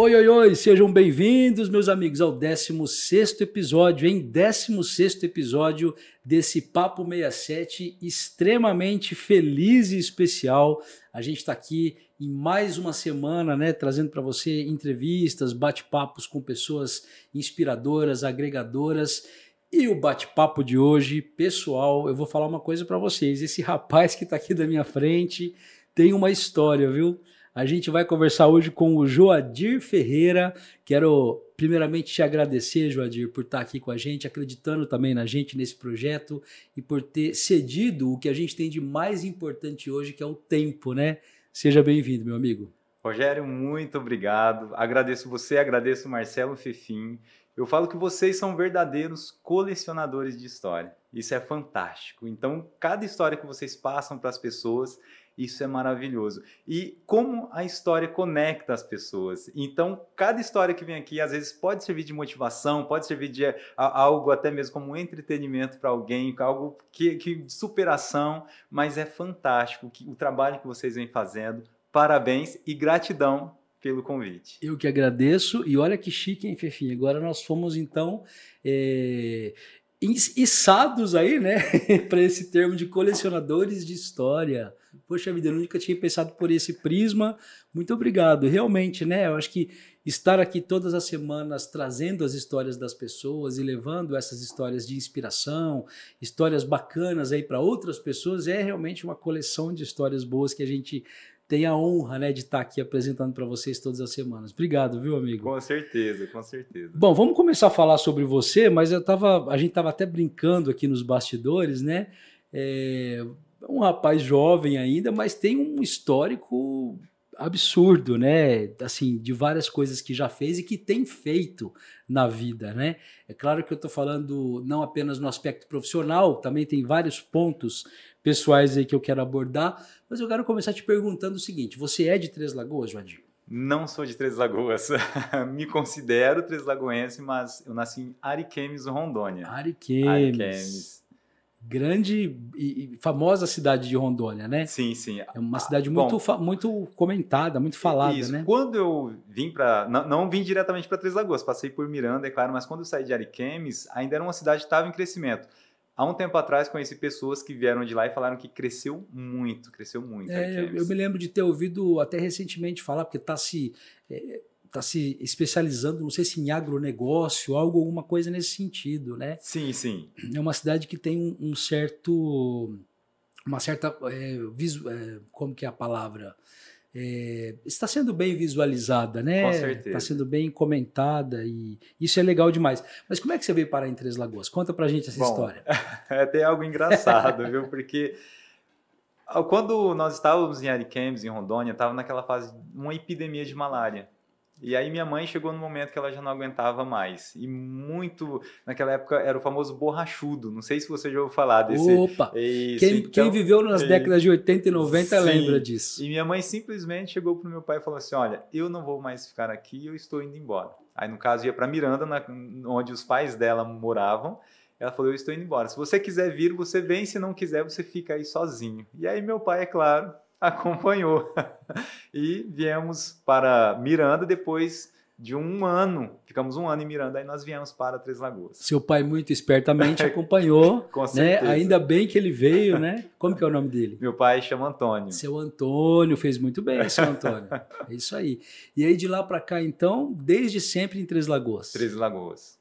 Oi, oi, oi, sejam bem-vindos, meus amigos, ao 16 episódio, em 16 episódio desse Papo 67, extremamente feliz e especial. A gente está aqui em mais uma semana, né, trazendo para você entrevistas, bate-papos com pessoas inspiradoras, agregadoras. E o bate-papo de hoje, pessoal, eu vou falar uma coisa para vocês. Esse rapaz que está aqui da minha frente tem uma história, viu? A gente vai conversar hoje com o Joadir Ferreira. Quero primeiramente te agradecer, Joadir, por estar aqui com a gente, acreditando também na gente nesse projeto e por ter cedido o que a gente tem de mais importante hoje, que é o tempo, né? Seja bem-vindo, meu amigo. Rogério, muito obrigado. Agradeço você, agradeço Marcelo Fefim. Eu falo que vocês são verdadeiros colecionadores de história. Isso é fantástico. Então, cada história que vocês passam para as pessoas, isso é maravilhoso. E como a história conecta as pessoas. Então, cada história que vem aqui, às vezes, pode servir de motivação, pode servir de algo até mesmo como entretenimento para alguém, algo que, que superação, mas é fantástico que, o trabalho que vocês vêm fazendo. Parabéns e gratidão pelo convite. Eu que agradeço. E olha que chique, hein, Fefinha? Agora nós fomos, então. É içados aí, né, para esse termo de colecionadores de história. Poxa vida, eu nunca tinha pensado por esse prisma. Muito obrigado. Realmente, né? Eu acho que estar aqui todas as semanas trazendo as histórias das pessoas e levando essas histórias de inspiração, histórias bacanas aí para outras pessoas, é realmente uma coleção de histórias boas que a gente tem a honra né, de estar aqui apresentando para vocês todas as semanas. Obrigado, viu, amigo? Com certeza, com certeza. Bom, vamos começar a falar sobre você, mas eu tava, a gente estava até brincando aqui nos bastidores, né? É, um rapaz jovem ainda, mas tem um histórico absurdo, né? Assim, de várias coisas que já fez e que tem feito na vida, né? É claro que eu estou falando não apenas no aspecto profissional, também tem vários pontos pessoais aí que eu quero abordar, mas eu quero começar te perguntando o seguinte: você é de Três Lagoas, Joadir? Não sou de Três Lagoas. Me considero Três Lagoense, mas eu nasci em Ariquemes, Rondônia. Ariquemes. Ariquemes grande e famosa cidade de Rondônia, né? Sim, sim. É uma cidade muito, Bom, muito comentada, muito falada, isso. né? Quando eu vim para, não, não, vim diretamente para Três Lagoas, passei por Miranda, é claro, mas quando eu saí de Ariquemes, ainda era uma cidade que estava em crescimento. Há um tempo atrás conheci pessoas que vieram de lá e falaram que cresceu muito, cresceu muito. É, eu, eu, me lembro de ter ouvido até recentemente falar, porque está se é, está se especializando, não sei se em agronegócio, algo, alguma coisa nesse sentido, né? Sim, sim. É uma cidade que tem um, um certo, uma certa, é, visu, é, como que é a palavra? É, está sendo bem visualizada, né? Com certeza. Está sendo bem comentada e isso é legal demais. Mas como é que você veio parar em Três Lagoas? Conta pra gente essa Bom, história. É até algo engraçado, viu? Porque quando nós estávamos em Ariquemes, em Rondônia, estava naquela fase de uma epidemia de malária. E aí minha mãe chegou no momento que ela já não aguentava mais. E muito, naquela época era o famoso borrachudo. Não sei se você já ouviu falar desse. Opa! Isso, quem, então, quem, viveu nas décadas de 80 e 90 sim. lembra disso. E minha mãe simplesmente chegou pro meu pai e falou assim: "Olha, eu não vou mais ficar aqui, eu estou indo embora". Aí no caso ia para Miranda, na, onde os pais dela moravam. Ela falou: Eu estou indo embora. Se você quiser vir, você vem. Se não quiser, você fica aí sozinho. E aí, meu pai, é claro, acompanhou. e viemos para Miranda depois de um ano. Ficamos um ano em Miranda, aí nós viemos para Três Lagoas. Seu pai muito espertamente acompanhou, Com né? Ainda bem que ele veio, né? Como que é o nome dele? Meu pai chama Antônio. Seu Antônio fez muito bem, seu Antônio. é isso aí. E aí de lá para cá, então, desde sempre em Três Lagoas. Três Lagoas.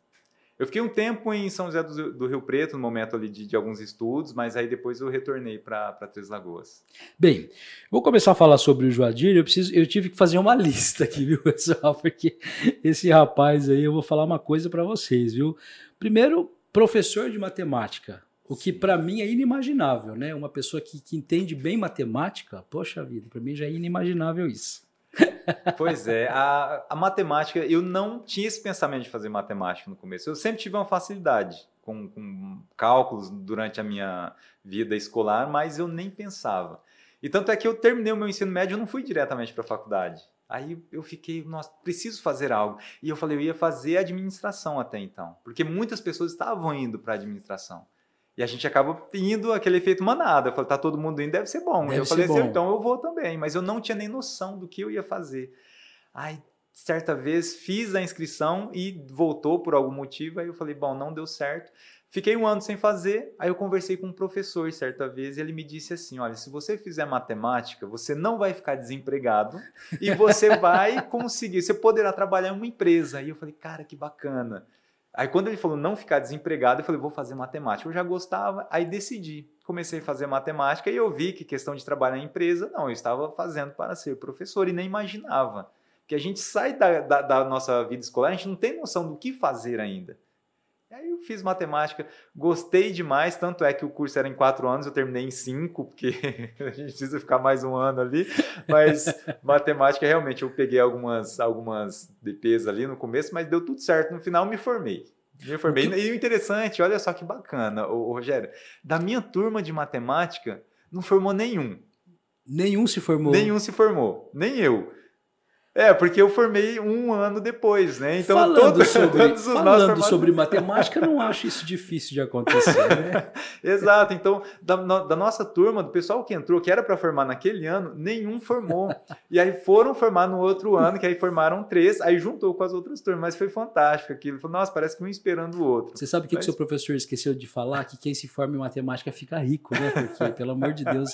Eu fiquei um tempo em São José do, do Rio Preto, no momento ali de, de, alguns estudos, mas aí depois eu retornei para Três Lagoas. Bem, vou começar a falar sobre o Joadir. Eu, preciso, eu tive que fazer uma lista aqui, viu, pessoal? Porque esse rapaz aí, eu vou falar uma coisa para vocês, viu? Primeiro, professor de matemática. O que para mim é inimaginável, né? Uma pessoa que, que entende bem matemática, poxa vida, para mim já é inimaginável isso. Pois é, a, a, matemática, eu não tinha esse pensamento de fazer matemática no começo. Eu sempre tive uma facilidade com, com cálculos durante a minha vida escolar, mas eu nem pensava. E tanto é que eu terminei o meu ensino médio e não fui diretamente para a faculdade. Aí eu fiquei, nossa, preciso fazer algo. E eu falei, eu ia fazer administração até então, porque muitas pessoas estavam indo para administração. E a gente acaba indo aquele efeito manada. Eu falei, tá todo mundo indo, deve ser bom. Deve eu falei assim, então eu vou também. Mas eu não tinha nem noção do que eu ia fazer. Aí certa vez fiz a inscrição e voltou por algum motivo, aí eu falei, bom, não deu certo. Fiquei um ano sem fazer, aí eu conversei com um professor certa vez e ele me disse assim: olha, se você fizer matemática, você não vai ficar desempregado e você vai conseguir, você poderá trabalhar em uma empresa. E eu falei, cara, que bacana. Aí quando ele falou não ficar desempregado, eu falei, vou fazer matemática. Eu já gostava, aí decidi. Comecei a fazer matemática e eu vi que questão de trabalhar em empresa, não, eu estava fazendo para ser professor e nem imaginava. Que a gente sai da, da, da nossa vida escolar, a gente não tem noção do que fazer ainda. E aí eu fiz matemática, gostei demais, tanto é que o curso era em quatro anos, eu terminei em cinco, porque a gente precisa ficar mais um ano ali, mas matemática realmente eu peguei algumas, algumas DPs ali no começo, mas deu tudo certo, no final me formei. Me formei. E o interessante, olha só que bacana, o Rogério, da minha turma de matemática, não formou nenhum. Nenhum se formou? Nenhum se formou, nem eu. É, porque eu formei um ano depois, né? Então, falando, todo, sobre, falando sobre matemática, não acho isso difícil de acontecer, né? Exato. Então, da, da, nossa turma, do pessoal que entrou, que era para formar naquele ano, nenhum formou. e aí foram formar no outro ano, que aí formaram três, aí juntou com as outras turmas. Mas foi fantástico aquilo. Falou, nossa, parece que um esperando o outro. Você sabe o que, Mas... que o seu professor esqueceu de falar? Que quem se forma em matemática fica rico, né? Porque, pelo amor de Deus,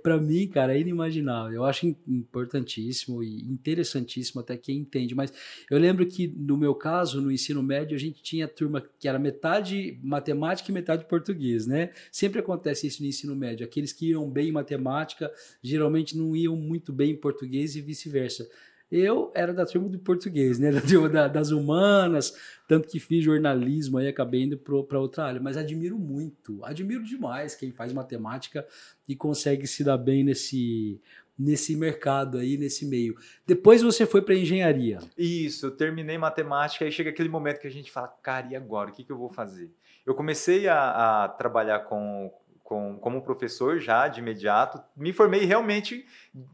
para mim, cara, é inimaginável. Eu acho importantíssimo e interessantíssimo até quem entende. Mas eu lembro que no meu caso, no ensino médio, a gente tinha turma que era metade matemática e metade português, né? Sempre acontece isso no ensino médio. Aqueles que iam bem em matemática geralmente não iam muito bem em português e vice-versa. Eu era da turma do português, né? Da turma da, das humanas, tanto que fiz jornalismo aí, acabei indo para outra área. Mas admiro muito, admiro demais quem faz matemática e consegue se dar bem nesse nesse mercado aí, nesse meio. Depois você foi para engenharia. Isso, eu terminei matemática e chega aquele momento que a gente fala, cara, e agora? O que, que eu vou fazer? Eu comecei a, a trabalhar com, com, como professor já de imediato. Me formei realmente,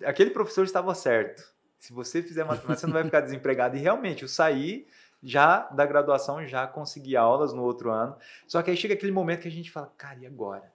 aquele professor estava certo. Se você fizer matemática, você não vai ficar desempregado. E realmente, eu saí já da graduação, já consegui aulas no outro ano. Só que aí chega aquele momento que a gente fala, cara, e agora?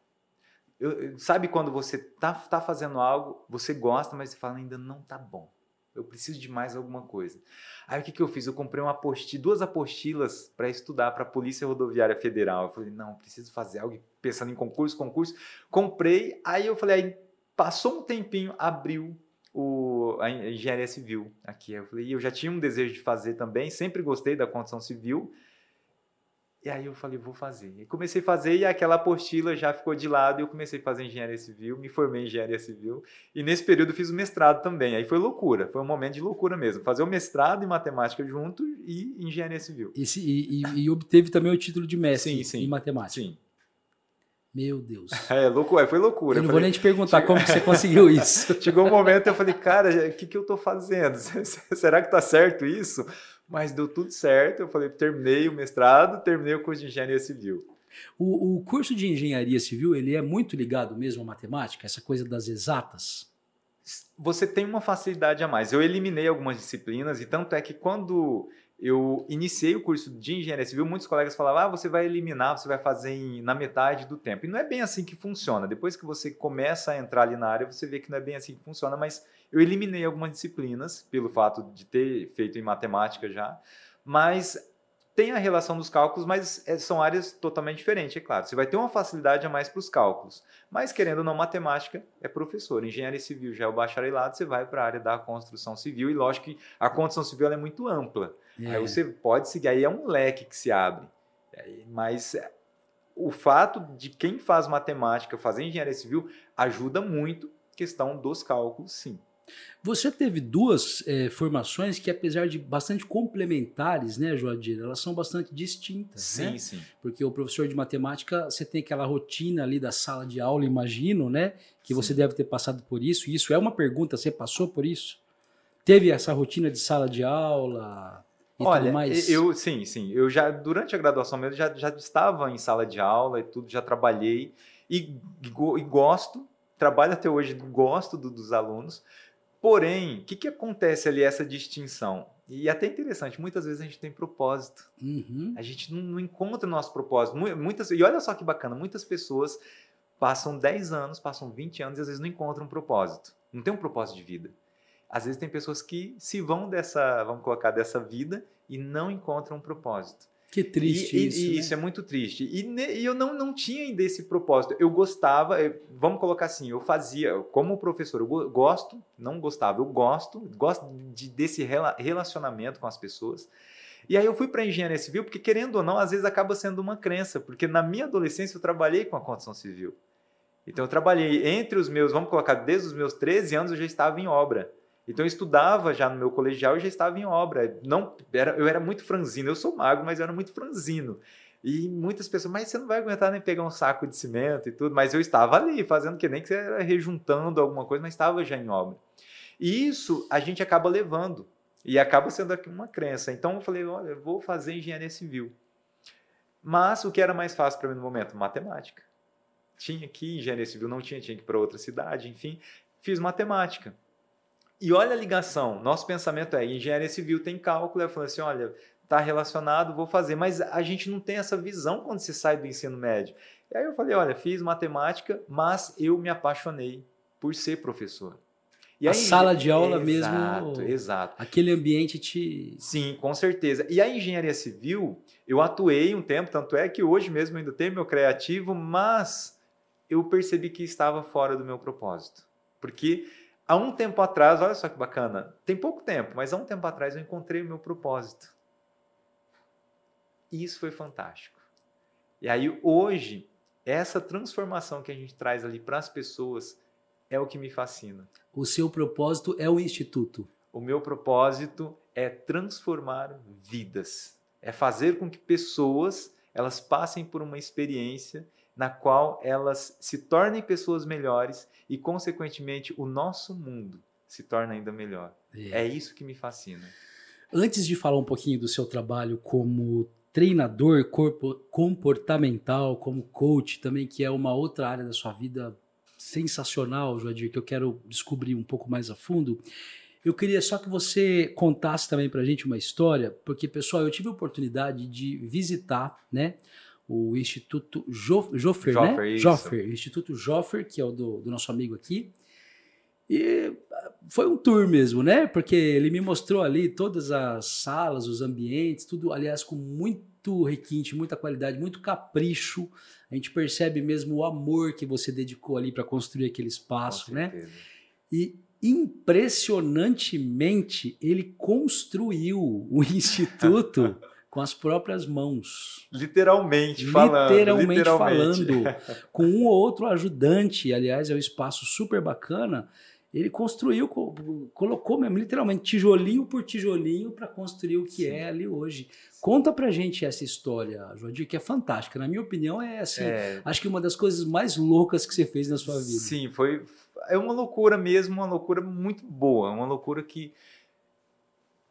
Eu, sabe quando você tá, tá fazendo algo, você gosta, mas você fala, ainda não tá bom. Eu preciso de mais alguma coisa. Aí o que, que eu fiz? Eu comprei uma apostila, duas apostilas para estudar para a Polícia Rodoviária Federal. Eu falei, não, preciso fazer algo pensando em concurso, concurso. Comprei, aí eu falei, aí passou um tempinho, abriu o, a engenharia civil aqui. Eu falei, eu já tinha um desejo de fazer também, sempre gostei da construção civil. E aí eu falei, vou fazer. E comecei a fazer e aquela apostila já ficou de lado e eu comecei a fazer engenharia civil, me formei em engenharia civil e nesse período fiz o mestrado também. Aí foi loucura, foi um momento de loucura mesmo. Fazer o mestrado em matemática junto e engenharia civil. E, e, e obteve também o título de mestre sim, sim, em matemática. Sim. Meu Deus. É, loucura, foi loucura. Eu não falei, vou nem te perguntar como que você conseguiu isso. Chegou um momento eu falei, cara, o que, que eu estou fazendo? Será que está certo isso? Mas deu tudo certo. Eu falei, terminei o mestrado, terminei o curso de engenharia civil. O, o curso de engenharia civil ele é muito ligado mesmo à matemática, essa coisa das exatas. Você tem uma facilidade a mais. Eu eliminei algumas disciplinas e tanto é que quando eu iniciei o curso de engenharia civil, muitos colegas falavam: ah, você vai eliminar, você vai fazer em, na metade do tempo. E não é bem assim que funciona. Depois que você começa a entrar ali na área, você vê que não é bem assim que funciona, mas eu eliminei algumas disciplinas pelo fato de ter feito em matemática já, mas tem a relação dos cálculos, mas é, são áreas totalmente diferentes, é claro. Você vai ter uma facilidade a mais para os cálculos, mas querendo ou não, matemática é professor. Engenharia civil já é o bacharelado, você vai para a área da construção civil, e lógico que a construção civil é muito ampla. É. Aí você pode seguir, aí é um leque que se abre. Mas o fato de quem faz matemática fazer engenharia civil ajuda muito questão dos cálculos, sim. Você teve duas é, formações que, apesar de bastante complementares, né, Joadir, elas são bastante distintas. Sim, né? sim. Porque o professor de matemática, você tem aquela rotina ali da sala de aula, imagino, né? Que sim. você deve ter passado por isso. Isso é uma pergunta, você passou por isso? Teve essa rotina de sala de aula? Olha, eu sim, sim. Eu já durante a graduação mesmo já, já estava em sala de aula e tudo, já trabalhei e, e, e gosto, trabalho até hoje, gosto do, dos alunos. Porém, o que, que acontece ali, essa distinção? E é até interessante, muitas vezes a gente tem propósito. Uhum. A gente não, não encontra o nosso propósito. Muitas, e olha só que bacana, muitas pessoas passam 10 anos, passam 20 anos e às vezes não encontram um propósito. Não tem um propósito de vida. Às vezes tem pessoas que se vão dessa, vamos colocar, dessa vida e não encontram um propósito. Que triste e, isso. E, né? Isso é muito triste. E, eu não, não tinha ainda esse propósito. Eu gostava, vamos colocar assim, eu fazia, como professor, eu gosto, não gostava, eu gosto, gosto de, desse relacionamento com as pessoas. E aí eu fui para engenharia civil, porque querendo ou não, às vezes acaba sendo uma crença, porque na minha adolescência eu trabalhei com a construção civil. Então eu trabalhei entre os meus, vamos colocar, desde os meus 13 anos eu já estava em obra. Então eu estudava já no meu colegial e já estava em obra. Não, era, eu era muito franzino. Eu sou magro, mas eu era muito franzino. E muitas pessoas, mas você não vai aguentar nem pegar um saco de cimento e tudo. Mas eu estava ali, fazendo que nem que você era rejuntando alguma coisa, mas estava já em obra. E isso a gente acaba levando. E acaba sendo uma crença. Então eu falei, olha, eu vou fazer engenharia civil. Mas o que era mais fácil para mim no momento? Matemática. Tinha que engenharia civil, não tinha, tinha que ir para outra cidade, enfim. Fiz matemática. E olha a ligação. Nosso pensamento é: engenharia civil tem cálculo. Eu falei assim: olha, está relacionado, vou fazer. Mas a gente não tem essa visão quando se sai do ensino médio. E aí eu falei: olha, fiz matemática, mas eu me apaixonei por ser professor. E a aí, sala de aula exato, mesmo. Exato, exato. Aquele ambiente te. Sim, com certeza. E a engenharia civil, eu atuei um tempo, tanto é que hoje mesmo ainda tenho meu criativo, mas eu percebi que estava fora do meu propósito. Porque há um tempo atrás, olha só que bacana, tem pouco tempo, mas há um tempo atrás eu encontrei o meu propósito. E isso foi fantástico. E aí hoje, essa transformação que a gente traz ali para as pessoas é o que me fascina. O seu propósito é o instituto. O meu propósito é transformar vidas. É fazer com que pessoas elas passem por uma experiência na qual elas se tornem pessoas melhores e, consequentemente, o nosso mundo se torna ainda melhor. É, é isso que me fascina. Antes de falar um pouquinho do seu trabalho como treinador comportamental, como coach também, que é uma outra área da sua vida sensacional, Joadir, que eu quero descobrir um pouco mais a fundo. Eu queria só que você contasse também para a gente uma história, porque, pessoal, eu tive a oportunidade de visitar, né, o Instituto Joffer, Joffer né? Joffer, Instituto Joffer, que é o do, do, nosso amigo aqui. E ah, foi um tour mesmo, né? Porque ele me mostrou ali todas as salas, os ambientes, tudo, aliás, com muito requinte, muita qualidade, muito capricho. A gente percebe mesmo o amor que você dedicou ali para construir aquele espaço, né? E impressionantemente ele construiu o instituto com as próprias mãos. Literalmente falando. Literalmente, literalmente. falando. com um ou outro ajudante, aliás, é um espaço super bacana. Ele construiu, colocou mesmo, literalmente, tijolinho por tijolinho para construir o que Sim. é ali hoje. Conta pra gente essa história, Joadir, que é fantástica. Na minha opinião, é assim, é... acho que uma das coisas mais loucas que você fez na sua vida. Sim, foi. É uma loucura mesmo, uma loucura muito boa, uma loucura que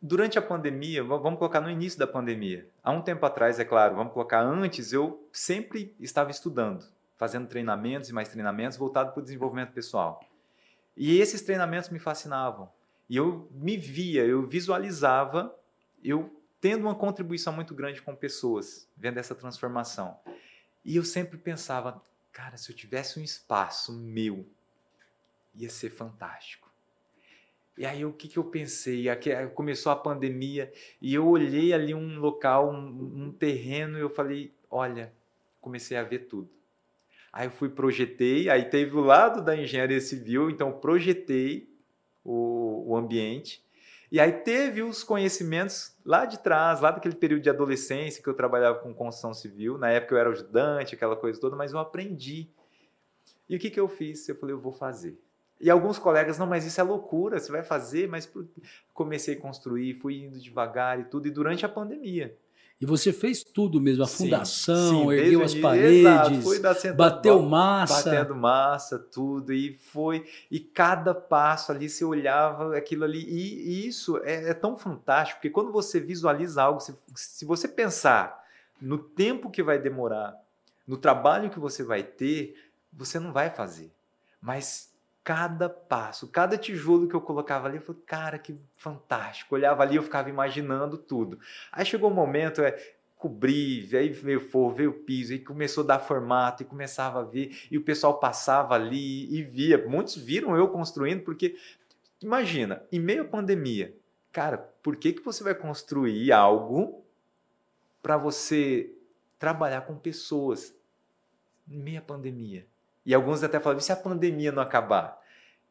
durante a pandemia, vamos colocar no início da pandemia, há um tempo atrás, é claro, vamos colocar antes, eu sempre estava estudando, fazendo treinamentos e mais treinamentos voltados para o desenvolvimento pessoal. E esses treinamentos me fascinavam. E eu me via, eu visualizava eu tendo uma contribuição muito grande com pessoas, vendo essa transformação. E eu sempre pensava, cara, se eu tivesse um espaço meu, ia ser fantástico e aí o que, que eu pensei? Aqui, começou a pandemia e eu olhei ali um local, um, um terreno e eu falei, olha, comecei a ver tudo. Aí eu fui projetei, aí teve o lado da engenharia civil, então projetei o, o ambiente. E aí teve os conhecimentos lá de trás, lá daquele período de adolescência que eu trabalhava com construção civil. Na época eu era ajudante, aquela coisa toda, mas eu aprendi. E o que, que eu fiz? Eu falei, eu vou fazer. E alguns colegas, não, mas isso é loucura, você vai fazer, mas comecei a construir, fui indo devagar e tudo, e durante a pandemia. E você fez tudo mesmo, a fundação, sim, ergueu as paredes, exato, bateu massa. Batendo massa, tudo, e foi. E cada passo ali você olhava aquilo ali. E, e isso é, é, tão fantástico, porque quando você visualiza algo, se, se você pensar no tempo que vai demorar, no trabalho que você vai ter, você não vai fazer. Mas cada passo, cada tijolo que eu colocava ali, eu falei, cara, que fantástico. Olhava ali, eu ficava imaginando tudo. Aí chegou um momento, é, cobrir, aí veio forro, veio o piso, aí começou a dar formato e começava a ver, e o pessoal passava ali e via. Muitos viram eu construindo, porque imagina, em meio à pandemia, cara, por que, que você vai construir algo para você trabalhar com pessoas em meio à pandemia? E alguns até falavam, e se a pandemia não acabar?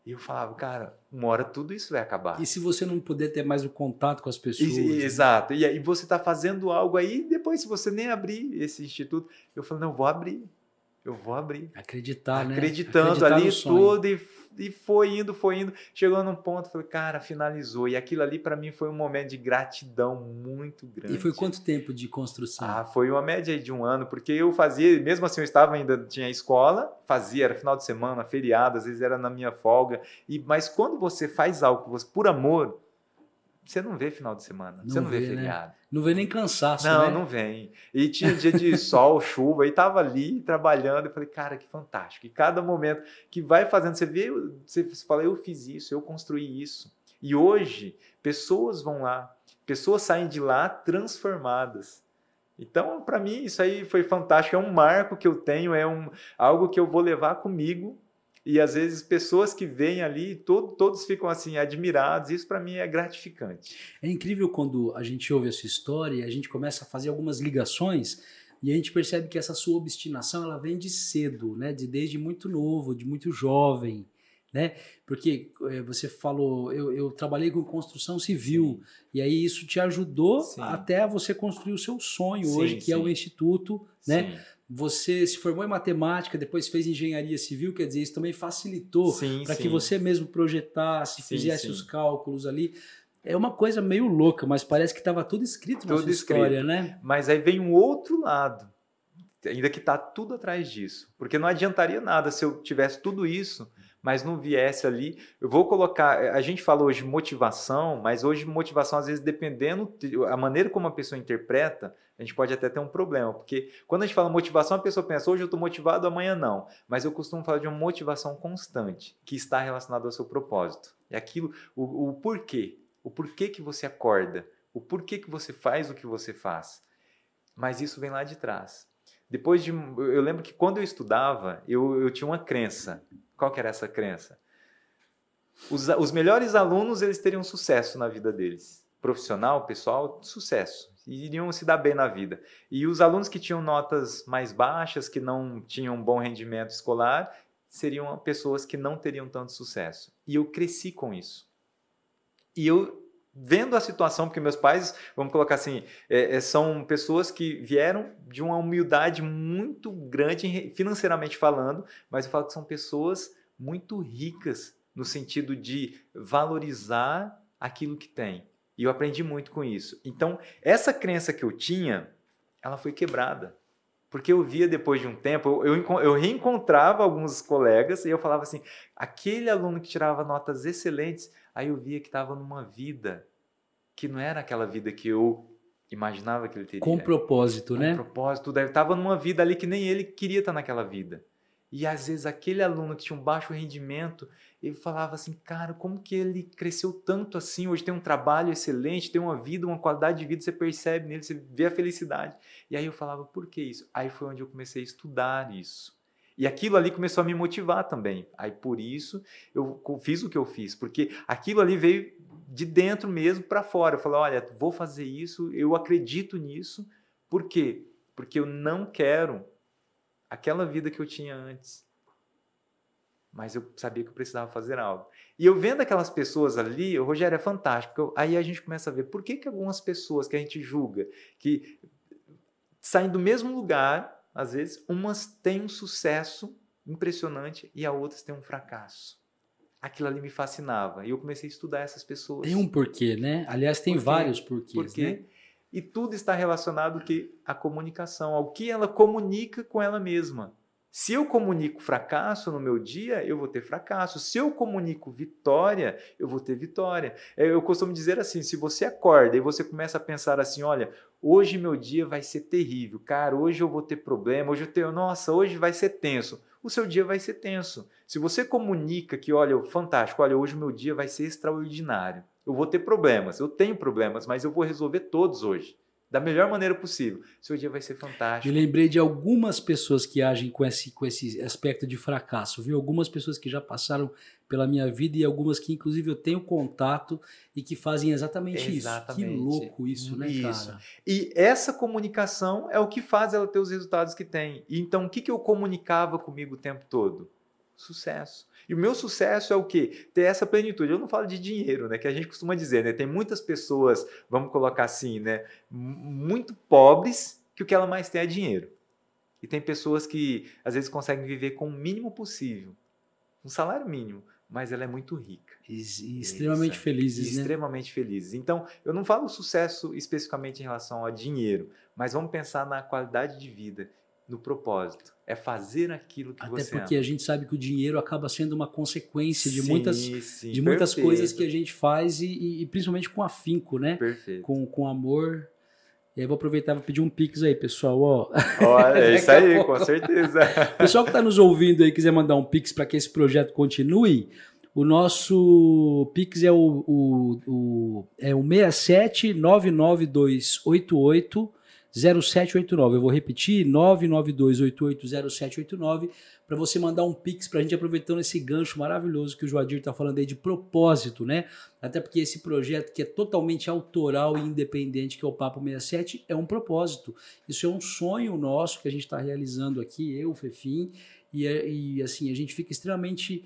E eu falava, cara, uma hora tudo isso vai acabar. E se você não puder ter mais o contato com as pessoas? E, né? exato. E aí você está fazendo algo aí, depois, se você nem abrir esse instituto, eu falei, não, vou abrir. Eu vou abrir. Acreditar, né? Acreditando Acreditar ali tudo e, e foi indo, foi indo. Chegou num ponto, falei, cara, finalizou. E aquilo ali para mim foi um momento de gratidão muito grande. E foi quanto tempo de construção? Ah, foi uma média de um ano, porque eu fazia, mesmo assim eu estava ainda, tinha escola, fazia, era final de semana, feriado, às vezes era na minha folga. E, mas quando você faz algo por amor, você não vê final de semana, não você não vê, vê né? feriado. Né? Não vê nem cansaço, não, né? Não, vem. E tinha dia de sol, chuva, e tava ali trabalhando, e falei, cara, que fantástico. E cada momento que vai fazendo, você vê, você fala, eu fiz isso, eu construí isso. E hoje, pessoas vão lá, pessoas saem de lá transformadas. Então, para mim, isso aí foi fantástico. É um marco que eu tenho, é um, algo que eu vou levar comigo e às vezes pessoas que vêm ali, todo, todos ficam assim admirados. Isso para mim é gratificante. É incrível quando a gente ouve essa história e a gente começa a fazer algumas ligações e a gente percebe que essa sua obstinação ela vem de cedo, né? De desde muito novo, de muito jovem, né? Porque é, você falou, eu, eu, trabalhei com construção civil sim. e aí isso te ajudou sim. até você construir o seu sonho sim, hoje, que é o instituto, né? Você se formou em matemática, depois fez engenharia civil, quer dizer, isso também facilitou para que você mesmo projetasse, sim, fizesse sim. os cálculos ali. É uma coisa meio louca, mas parece que estava tudo escrito tudo na sua escrito. história, né? Mas aí vem um outro lado, ainda que está tudo atrás disso. Porque não adiantaria nada se eu tivesse tudo isso mas não viesse ali. Eu vou colocar. A gente fala hoje motivação, mas hoje motivação, às vezes, dependendo a maneira como a pessoa interpreta, a gente pode até ter um problema. Porque quando a gente fala motivação, a pessoa pensa, hoje eu estou motivado, amanhã não. Mas eu costumo falar de uma motivação constante, que está relacionada ao seu propósito. É aquilo, o, o porquê. O porquê que você acorda. O porquê que você faz o que você faz. Mas isso vem lá de trás. Depois de. Eu lembro que quando eu estudava, eu, eu tinha uma crença. Qual que era essa crença? Os, os melhores alunos, eles teriam sucesso na vida deles. Profissional, pessoal, sucesso. E iriam se dar bem na vida. E os alunos que tinham notas mais baixas, que não tinham bom rendimento escolar, seriam pessoas que não teriam tanto sucesso. E eu cresci com isso. E eu vendo a situação, porque meus pais, vamos colocar assim, é, é, são pessoas que vieram de uma humildade muito grande financeiramente falando, mas eu falo que são pessoas muito ricas no sentido de valorizar aquilo que tem. E eu aprendi muito com isso. Então, essa crença que eu tinha, ela foi quebrada. Porque eu via depois de um tempo, eu, eu reencontrava alguns colegas e eu falava assim: aquele aluno que tirava notas excelentes, Aí eu via que estava numa vida que não era aquela vida que eu imaginava que ele teria. Com propósito, Com né? Com propósito. Estava numa vida ali que nem ele queria estar naquela vida. E às vezes aquele aluno que tinha um baixo rendimento, ele falava assim, cara, como que ele cresceu tanto assim? Hoje tem um trabalho excelente, tem uma vida, uma qualidade de vida, você percebe nele, você vê a felicidade. E aí eu falava, por que isso? Aí foi onde eu comecei a estudar isso. E aquilo ali começou a me motivar também. Aí por isso eu fiz o que eu fiz, porque aquilo ali veio de dentro mesmo para fora. Eu falei, olha, vou fazer isso, eu acredito nisso. Por quê? Porque eu não quero aquela vida que eu tinha antes. Mas eu sabia que eu precisava fazer algo. E eu vendo aquelas pessoas ali, o Rogério é fantástico. Aí a gente começa a ver por que, que algumas pessoas que a gente julga, que saem do mesmo lugar, às vezes, umas têm um sucesso impressionante e a outras têm um fracasso. Aquilo ali me fascinava. E eu comecei a estudar essas pessoas. Tem um porquê, né? Aliás, tem porquê? vários porquês, porquê? né? E tudo está relacionado que a comunicação, ao que ela comunica com ela mesma. Se eu comunico fracasso no meu dia, eu vou ter fracasso. Se eu comunico vitória, eu vou ter vitória. É, eu costumo dizer assim: se você acorda e você começa a pensar assim, olha, hoje meu dia vai ser terrível, cara, hoje eu vou ter problema, hoje eu tenho, nossa, hoje vai ser tenso. O seu dia vai ser tenso. Se você comunica que, olha, fantástico, olha, hoje meu dia vai ser extraordinário. Eu vou ter problemas, eu tenho problemas, mas eu vou resolver todos hoje. Da melhor maneira possível. Seu dia vai ser fantástico. Me lembrei de algumas pessoas que agem com esse, com esse aspecto de fracasso, viu? Algumas pessoas que já passaram pela minha vida e algumas que, inclusive, eu tenho contato e que fazem exatamente, exatamente. isso. Que louco isso, né, isso. cara? E essa comunicação é o que faz ela ter os resultados que tem. Então, o que, que eu comunicava comigo o tempo todo? Sucesso. E o meu sucesso é o quê? Ter essa plenitude. Eu não falo de dinheiro, né? Que a gente costuma dizer, né? Tem muitas pessoas, vamos colocar assim, né? Muito pobres que o que ela mais tem é dinheiro. E tem pessoas que às vezes conseguem viver com o mínimo possível, um salário mínimo, mas ela é muito rica. E, e extremamente felizes, e né? Extremamente felizes. Então, eu não falo sucesso especificamente em relação a dinheiro, mas vamos pensar na qualidade de vida no propósito. É fazer aquilo que Até você Até porque ama. a gente sabe que o dinheiro acaba sendo uma consequência de sim, muitas, sim, de muitas coisas que a gente faz e, e, principalmente com afinco, né? Perfeito. Com, com amor. E aí vou aproveitar e pedir um pix aí, pessoal. Ó. Olha, é isso aí, com certeza. pessoal que está nos ouvindo aí quiser mandar um pix para que esse projeto continue, o nosso Pix é o, o, o, é o 67 99288 0789. Eu vou repetir, 992880789, para você mandar um pix para a gente aproveitando esse gancho maravilhoso que o Joadir está falando aí de propósito, né? Até porque esse projeto que é totalmente autoral e independente, que é o Papo 67, é um propósito. Isso é um sonho nosso que a gente está realizando aqui, eu, Fefim, e, é, e assim, a gente fica extremamente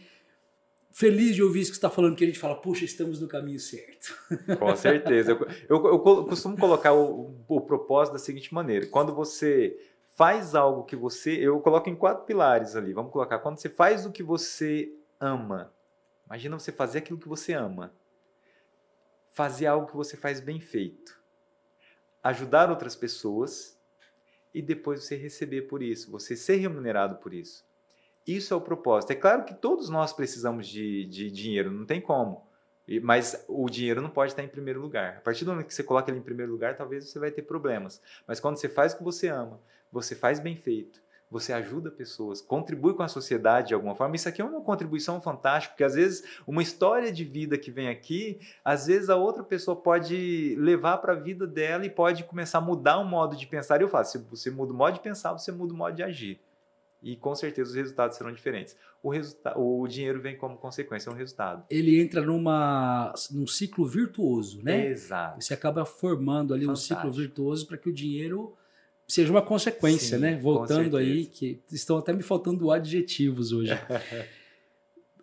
feliz de ouvir isso que você está falando, que a gente fala, puxa, estamos no caminho certo. Com certeza. Eu, eu, eu costumo colocar o, o, propósito da seguinte maneira: quando você faz algo que você. Eu coloco em quatro pilares ali. Vamos colocar. Quando você faz o que você ama, imagina você fazer aquilo que você ama, fazer algo que você faz bem feito, ajudar outras pessoas e depois você receber por isso, você ser remunerado por isso. Isso é o propósito. É claro que todos nós precisamos de, de dinheiro, não tem como. Mas o dinheiro não pode estar em primeiro lugar. A partir do momento que você coloca ele em primeiro lugar, talvez você vai ter problemas. Mas quando você faz o que você ama, você faz bem feito, você ajuda pessoas, contribui com a sociedade de alguma forma. Isso aqui é uma contribuição fantástica, porque às vezes uma história de vida que vem aqui, às vezes a outra pessoa pode levar para a vida dela e pode começar a mudar o modo de pensar. E eu falo, se você muda o modo de pensar, você muda o modo de agir e com certeza os resultados serão diferentes. O, resulta o dinheiro vem como consequência, é um resultado. Ele entra numa, num ciclo virtuoso, né? Exato. Você acaba formando ali Fantástico. um ciclo virtuoso para que o dinheiro seja uma consequência, Sim, né? Voltando aí, que estão até me faltando adjetivos hoje.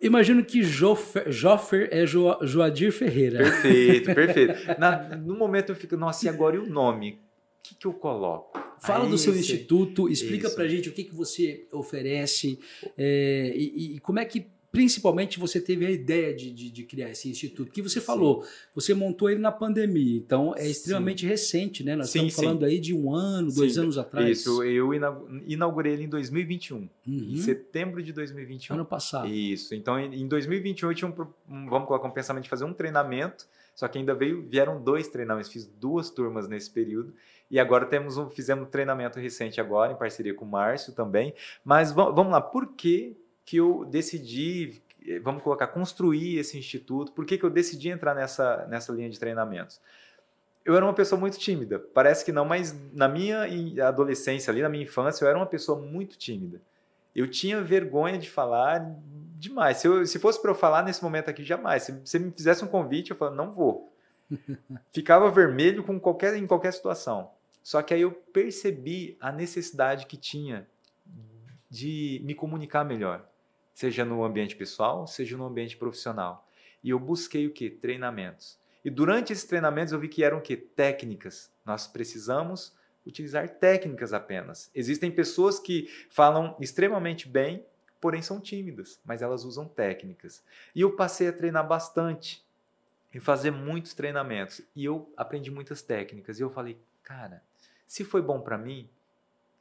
Imagino que Joffer, Joffer é jo, Joadir Ferreira. Perfeito, perfeito. Na, no momento eu fico, nossa, e agora e o nome? O que, que eu coloco? Fala do seu instituto, explica para gente o que, que você oferece é, e, e, como é que principalmente você teve a ideia de, de, de criar esse instituto. Que você falou, sim. você montou ele na pandemia, então é extremamente sim. recente, né? Nós sim, estamos falando aí de um ano, dois anos atrás. Isso, eu inaugurei ele em 2021, uhum. em setembro de 2021. Ano passado. Isso, então em 2021 eu tinha um, vamos colocar um pensamento de fazer um treinamento, só que ainda veio, vieram dois treinamentos, fiz duas turmas nesse período. E agora temos um, fizemos um treinamento recente agora, em parceria com o Márcio também. Mas vamos lá, por que, que eu decidi, vamos colocar, construir esse instituto? Por que, que eu decidi entrar nessa, nessa linha de treinamentos? Eu era uma pessoa muito tímida, parece que não, mas na minha adolescência, ali na minha infância, eu era uma pessoa muito tímida. Eu tinha vergonha de falar demais. Se, eu, se fosse para eu falar nesse momento aqui, jamais. Se você me fizesse um convite, eu falava, não vou. Ficava vermelho com qualquer, em qualquer situação. Só que aí eu percebi a necessidade que tinha de me comunicar melhor, seja no ambiente pessoal, seja no ambiente profissional. E eu busquei o que? Treinamentos. E durante esses treinamentos eu vi que eram o que? Técnicas. Nós precisamos utilizar técnicas apenas. Existem pessoas que falam extremamente bem, porém são tímidas, mas elas usam técnicas. E eu passei a treinar bastante e fazer muitos treinamentos. E eu aprendi muitas técnicas. E eu falei, cara, se foi bom para mim,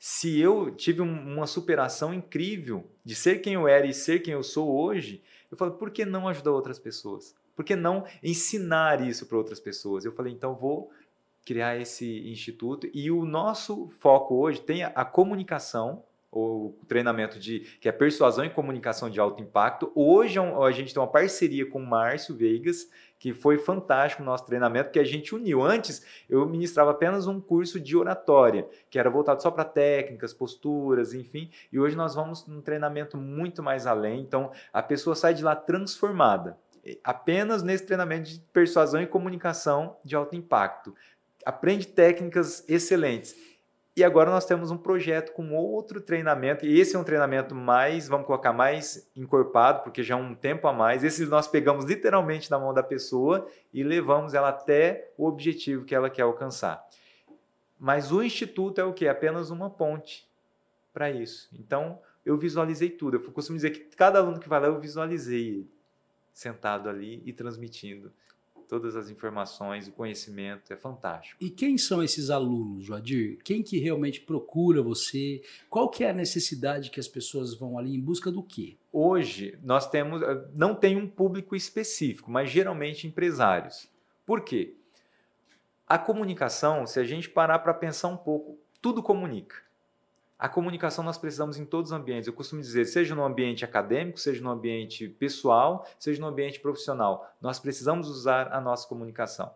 se eu tive um, uma superação incrível de ser quem eu era e ser quem eu sou hoje, eu falei, por que não ajudar outras pessoas? Por que não ensinar isso para outras pessoas? Eu falei, então vou criar esse instituto e o nosso foco hoje tem a, a comunicação, o treinamento de que é persuasão e comunicação de alto impacto. Hoje é a gente tem uma parceria com o Márcio Veigas, que foi fantástico o nosso treinamento, que a gente uniu. Antes, eu ministrava apenas um curso de oratória, que era voltado só para técnicas, posturas, enfim, e hoje nós vamos num treinamento muito mais além. Então, a pessoa sai de lá transformada apenas nesse treinamento de persuasão e comunicação de alto impacto. Aprende técnicas excelentes e agora nós temos um projeto com outro treinamento, e esse é um treinamento mais, vamos colocar, mais encorpado, porque já é um tempo a mais. Esse nós pegamos literalmente na mão da pessoa e levamos ela até o objetivo que ela quer alcançar. Mas o instituto é o que? Apenas uma ponte para isso. Então, eu visualizei tudo. Eu costumo dizer que cada aluno que vai lá, eu visualizei sentado ali e transmitindo todas as informações, o conhecimento, é fantástico. E quem são esses alunos, Joadir? Quem que realmente procura você? Qual que é a necessidade que as pessoas vão ali em busca do quê? Hoje nós temos, eh, não tem um público específico, mas geralmente empresários. Por quê? A comunicação, se a gente parar para pensar um pouco, tudo comunica. A comunicação nós precisamos em todos os ambientes. Eu costumo dizer, seja no ambiente acadêmico, seja no ambiente pessoal, seja no ambiente profissional, nós precisamos usar a nossa comunicação.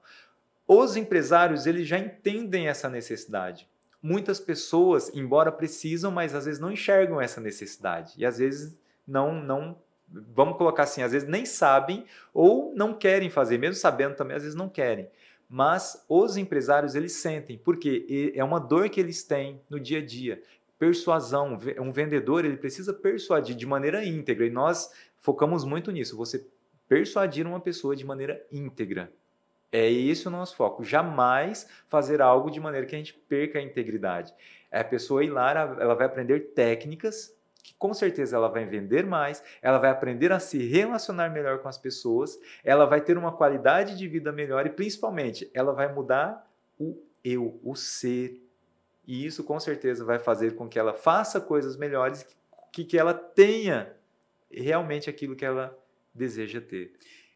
Os empresários, eles já entendem essa necessidade. Muitas pessoas, embora precisam, mas às vezes não enxergam essa necessidade. E às vezes não, não vamos colocar assim, às vezes nem sabem ou não querem fazer, mesmo sabendo também, às vezes não querem. Mas os empresários, eles sentem, porque é uma dor que eles têm no dia a dia persuasão. Um vendedor ele precisa persuadir de maneira íntegra e nós focamos muito nisso. Você persuadir uma pessoa de maneira íntegra. É esse o nosso foco. Jamais fazer algo de maneira que a gente perca a integridade. É a pessoa ir lá, ela vai aprender técnicas que com certeza ela vai vender mais, ela vai aprender a se relacionar melhor com as pessoas, ela vai ter uma qualidade de vida melhor e principalmente ela vai mudar o eu, o ser, e isso com certeza vai fazer com que ela faça coisas melhores, que, que ela tenha realmente aquilo que ela deseja ter.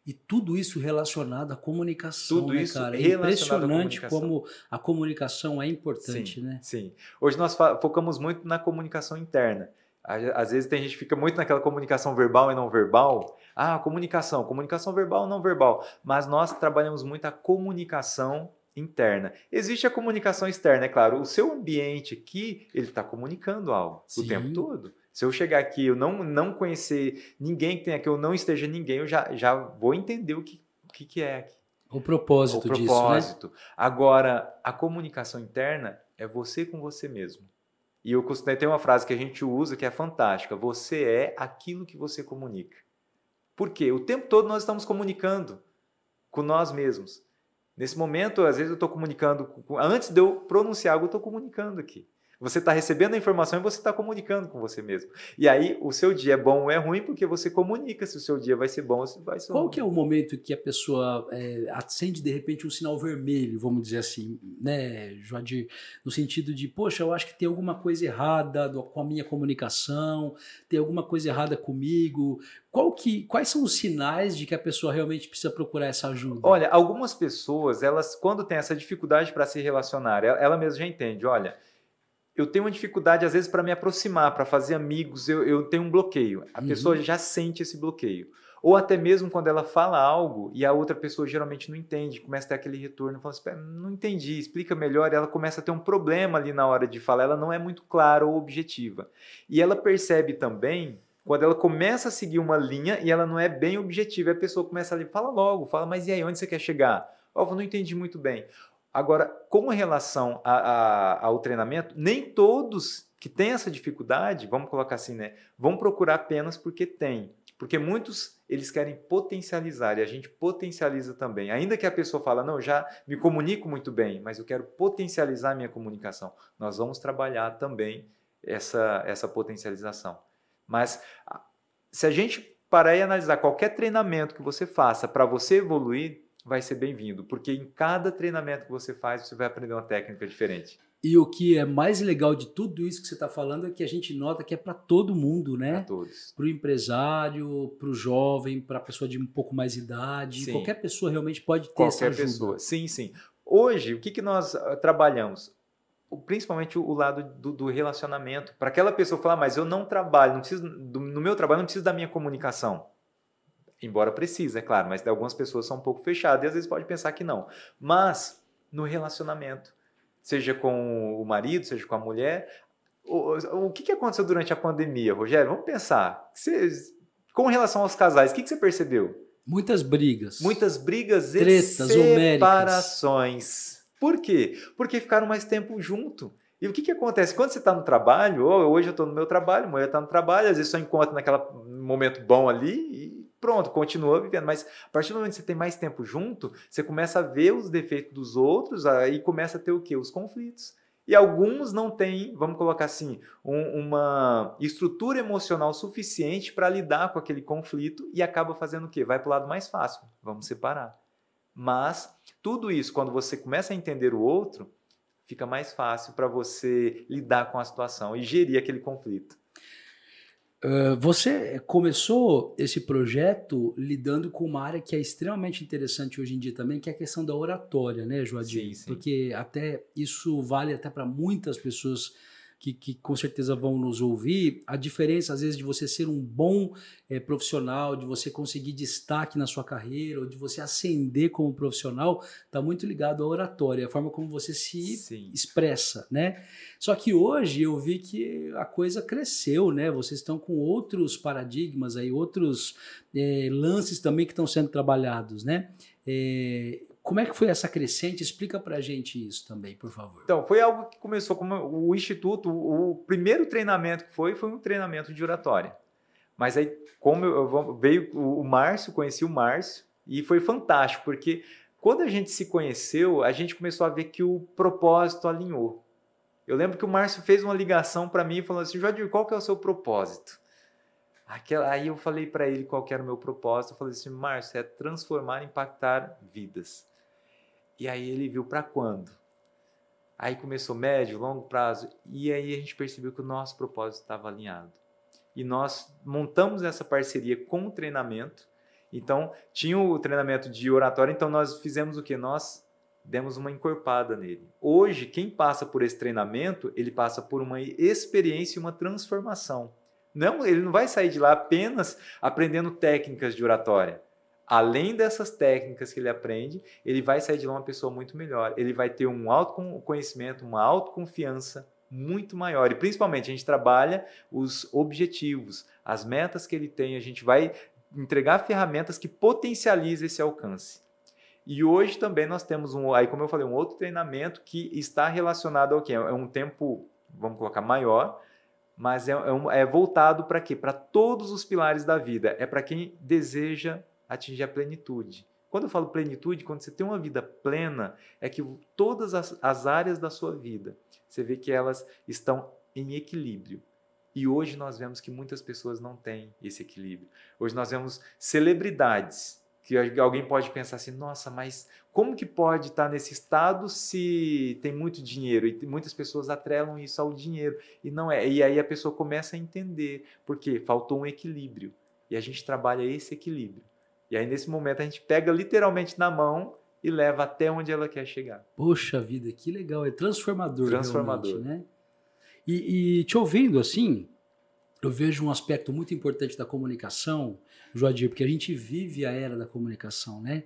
E tudo isso relacionado à comunicação, tudo né, isso cara? É impressionante como a comunicação é importante, sim, né? Sim. Hoje nós focamos muito na comunicação interna. Às vezes tem gente que fica muito naquela comunicação verbal e não verbal. Ah, comunicação, comunicação verbal ou não verbal. Mas nós trabalhamos muito a comunicação interna. Existe a comunicação externa, é claro. O seu ambiente aqui, ele está comunicando algo Sim. o tempo todo. Se eu chegar aqui, eu não, não conhecer ninguém que tem aqui, eu não esteja ninguém, eu já, já vou entender o que, o que, que é aqui. O propósito, o propósito. Disso, né? Agora, a comunicação interna é você com você mesmo. E eu costumo ter uma frase que a gente usa que é fantástica: você é aquilo que você comunica. Por quê? O tempo todo nós estamos comunicando com nós mesmos. Nesse momento, às vezes eu estou comunicando, antes de eu pronunciar algo, eu estou comunicando aqui. Você está recebendo a informação e você está comunicando com você mesmo. E aí, o seu dia é bom ou é ruim porque você comunica se o seu dia vai ser bom ou se vai ser Qual ruim. que é o momento que a pessoa é, acende, de repente, um sinal vermelho, vamos dizer assim, né, Joadir? No sentido de, poxa, eu acho que tem alguma coisa errada com a minha comunicação, tem alguma coisa errada comigo. Qual que, quais são os sinais de que a pessoa realmente precisa procurar essa ajuda? Olha, algumas pessoas, elas, quando tem essa dificuldade para se relacionar, ela, ela mesma já entende, olha eu tenho uma dificuldade, às vezes, para me aproximar, para fazer amigos, eu, eu tenho um bloqueio. A uhum. pessoa já sente esse bloqueio. Ou até mesmo quando ela fala algo e a outra pessoa geralmente não entende, começa a ter aquele retorno, fala assim, não entendi, explica melhor, ela começa a ter um problema ali na hora de falar, ela não é muito clara ou objetiva. E ela percebe também, quando ela começa a seguir uma linha e ela não é bem objetiva, a pessoa começa ali, fala logo, fala, mas e aí, onde você quer chegar? Oh, eu não entendi muito bem. Agora, com relação a, a, ao treinamento, nem todos que têm essa dificuldade, vamos colocar assim, né, vão procurar apenas porque tem. Porque muitos eles querem potencializar e a gente potencializa também. Ainda que a pessoa fala, não, já me comunico muito bem, mas eu quero potencializar a minha comunicação. Nós vamos trabalhar também essa, essa potencialização. Mas se a gente parar e analisar qualquer treinamento que você faça para você evoluir, vai ser bem-vindo, porque em cada treinamento que você faz, você vai aprender uma técnica diferente. E o que é mais legal de tudo isso que você está falando é que a gente nota que é para todo mundo, né? Para todos. Para o empresário, para o jovem, para a pessoa de um pouco mais idade. Sim. Qualquer pessoa realmente pode ter Qualquer essa ajuda. pessoa. Sim, sim. Hoje, o que, que nós uh, trabalhamos? Principalmente o lado do, do relacionamento. Para aquela pessoa falar, mas eu não trabalho, não preciso, do, no meu trabalho não preciso da minha comunicação Embora precise, é claro, mas algumas pessoas são um pouco fechadas e às vezes pode pensar que não. Mas no relacionamento, seja com o marido, seja com a mulher, o, o que, que aconteceu durante a pandemia, Rogério? Vamos pensar. Você, com relação aos casais, o que, que você percebeu? Muitas brigas. Muitas brigas Tretas e separações. Por quê? Porque ficaram mais tempo junto. E o que, que acontece? Quando você está no trabalho, hoje eu estou no meu trabalho, amanhã está no trabalho, às vezes só encontra naquele momento bom ali pronto, continua vivendo. Mas a partir do momento que você tem mais tempo junto, você começa a ver os defeitos dos outros, aí começa a ter o quê? Os conflitos. E alguns não têm, vamos colocar assim, um, uma estrutura emocional suficiente para lidar com aquele conflito e acaba fazendo o quê? Vai para o lado mais fácil, vamos separar. Mas tudo isso, quando você começa a entender o outro, fica mais fácil para você lidar com a situação e gerir aquele conflito. Uh, você começou esse projeto lidando com uma área que é extremamente interessante hoje em dia também, que é a questão da oratória, né, Joadir? Sim, sim. Porque até isso vale até para muitas pessoas que, que, com certeza vão nos ouvir, a diferença, às vezes, de você ser um bom é, profissional, de você conseguir destaque na sua carreira, ou de você ascender como profissional, está muito ligado à oratória, a forma como você se Sim. expressa, né? Só que hoje eu vi que a coisa cresceu, né? Vocês estão com outros paradigmas aí, outros é, lances também que estão sendo trabalhados, né? É, como é que foi essa crescente? Explica para a gente isso também, por favor. Então, foi algo que começou como o Instituto, o primeiro treinamento que foi, foi um treinamento de oratória. Mas aí, como eu, veio o Márcio, conheci o Márcio, e foi fantástico, porque quando a gente se conheceu, a gente começou a ver que o propósito alinhou. Eu lembro que o Márcio fez uma ligação para mim e falou assim: Joadir, qual que é o seu propósito? Aquela, aí eu falei para ele qual que era o meu propósito. Eu falei assim: Márcio, é transformar, impactar vidas. E aí ele viu para quando? Aí começou médio, longo prazo, e aí a gente percebeu que o nosso propósito estava alinhado. E nós montamos essa parceria com o treinamento. Então, tinha o treinamento de oratória, então nós fizemos o que? Nós demos uma encorpada nele. Hoje, quem passa por esse treinamento, ele passa por uma experiência e uma transformação. Não, ele não vai sair de lá apenas aprendendo técnicas de oratória além dessas técnicas que ele aprende, ele vai sair de lá uma pessoa muito melhor. Ele vai ter um autoconhecimento, uma autoconfiança muito maior. E principalmente a gente trabalha os objetivos, as metas que ele tem, a gente vai entregar ferramentas que potencializem esse alcance. E hoje também nós temos um, aí como eu falei, um outro treinamento que está relacionado ao que é um tempo, vamos colocar maior, mas é, é, um, é voltado para quê? Para todos os pilares da vida. É para quem deseja atingir a plenitude. Quando eu falo plenitude, quando você tem uma vida plena, é que todas as, as áreas da sua vida, você vê que elas estão em equilíbrio. E hoje nós vemos que muitas pessoas não têm esse equilíbrio. Hoje nós vemos celebridades que alguém pode pensar assim: nossa, mas como que pode estar nesse estado se tem muito dinheiro? E muitas pessoas atrelam isso ao dinheiro. E não é. E aí a pessoa começa a entender, porque faltou um equilíbrio. E a gente trabalha esse equilíbrio. E aí, nesse momento, a gente pega literalmente na mão e leva até onde ela quer chegar. Poxa vida, que legal. É transformador. Transformador. Né? E, e te ouvindo assim, eu vejo um aspecto muito importante da comunicação, Joadir, porque a gente vive a era da comunicação, né?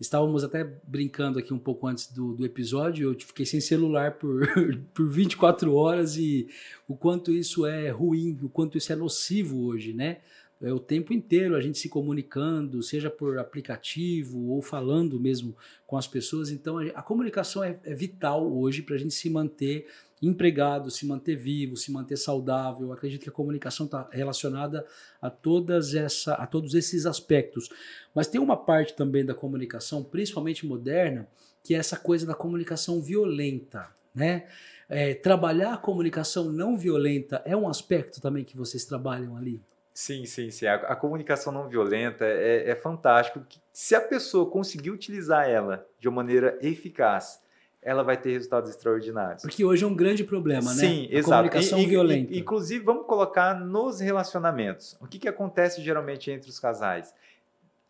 Estávamos até brincando aqui um pouco antes do, do episódio, eu fiquei sem celular por, por 24 horas e o quanto isso é ruim, o quanto isso é nocivo hoje, né? É, o tempo inteiro a gente se comunicando, seja por aplicativo ou falando mesmo com as pessoas. Então a, a comunicação é, é, vital hoje para a gente se manter empregado, se manter vivo, se manter saudável. Eu acredito que a comunicação está relacionada a todas essa, a todos esses aspectos. Mas tem uma parte também da comunicação, principalmente moderna, que é essa coisa da comunicação violenta, né? É, trabalhar a comunicação não violenta é um aspecto também que vocês trabalham ali. Sim, sim, sim. A, a comunicação não violenta é, é fantástico. Se a pessoa conseguir utilizar ela de uma maneira eficaz, ela vai ter resultados extraordinários. Porque hoje é um grande problema, né? Sim, a exato. Comunicação e, violenta. E, inclusive, vamos colocar nos relacionamentos. O que, que acontece geralmente entre os casais?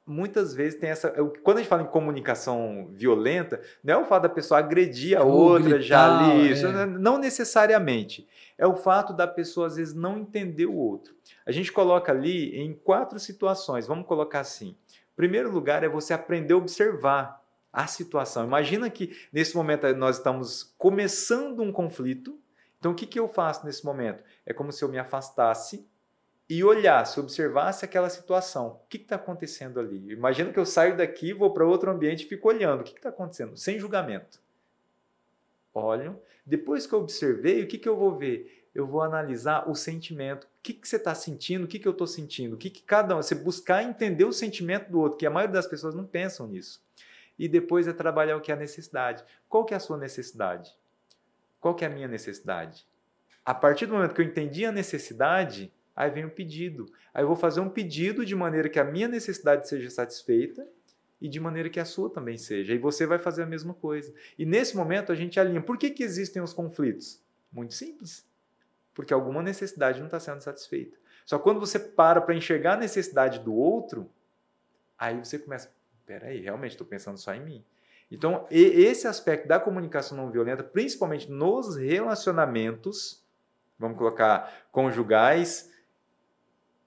Muitas vezes tem essa. Quando a gente fala em comunicação violenta, não é o fato da pessoa agredir a outra gritar, já ali, isso, é. não necessariamente. É o fato da pessoa, às vezes, não entender o outro. A gente coloca ali em quatro situações. Vamos colocar assim. Primeiro lugar é você aprender a observar a situação. Imagina que nesse momento nós estamos começando um conflito. Então, o que, que eu faço nesse momento? É como se eu me afastasse e olhasse, observasse aquela situação. O que está acontecendo ali? Imagina que eu saio daqui, vou para outro ambiente e fico olhando. O que está acontecendo? Sem julgamento. Olho. Depois que eu observei, o que, que eu vou ver? Eu vou analisar o sentimento. O que, que você está sentindo? O que, que eu estou sentindo? O que, que cada um. Você buscar entender o sentimento do outro, que a maioria das pessoas não pensam nisso. E depois é trabalhar o que é a necessidade. Qual que é a sua necessidade? Qual que é a minha necessidade? A partir do momento que eu entendi a necessidade, Aí vem o pedido. Aí eu vou fazer um pedido de maneira que a minha necessidade seja satisfeita e de maneira que a sua também seja. E você vai fazer a mesma coisa. E nesse momento a gente alinha. Por que, que existem os conflitos? Muito simples. Porque alguma necessidade não está sendo satisfeita. Só quando você para para enxergar a necessidade do outro, aí você começa, peraí, realmente estou pensando só em mim. Então, esse aspecto da comunicação não violenta, principalmente nos relacionamentos, vamos colocar conjugais,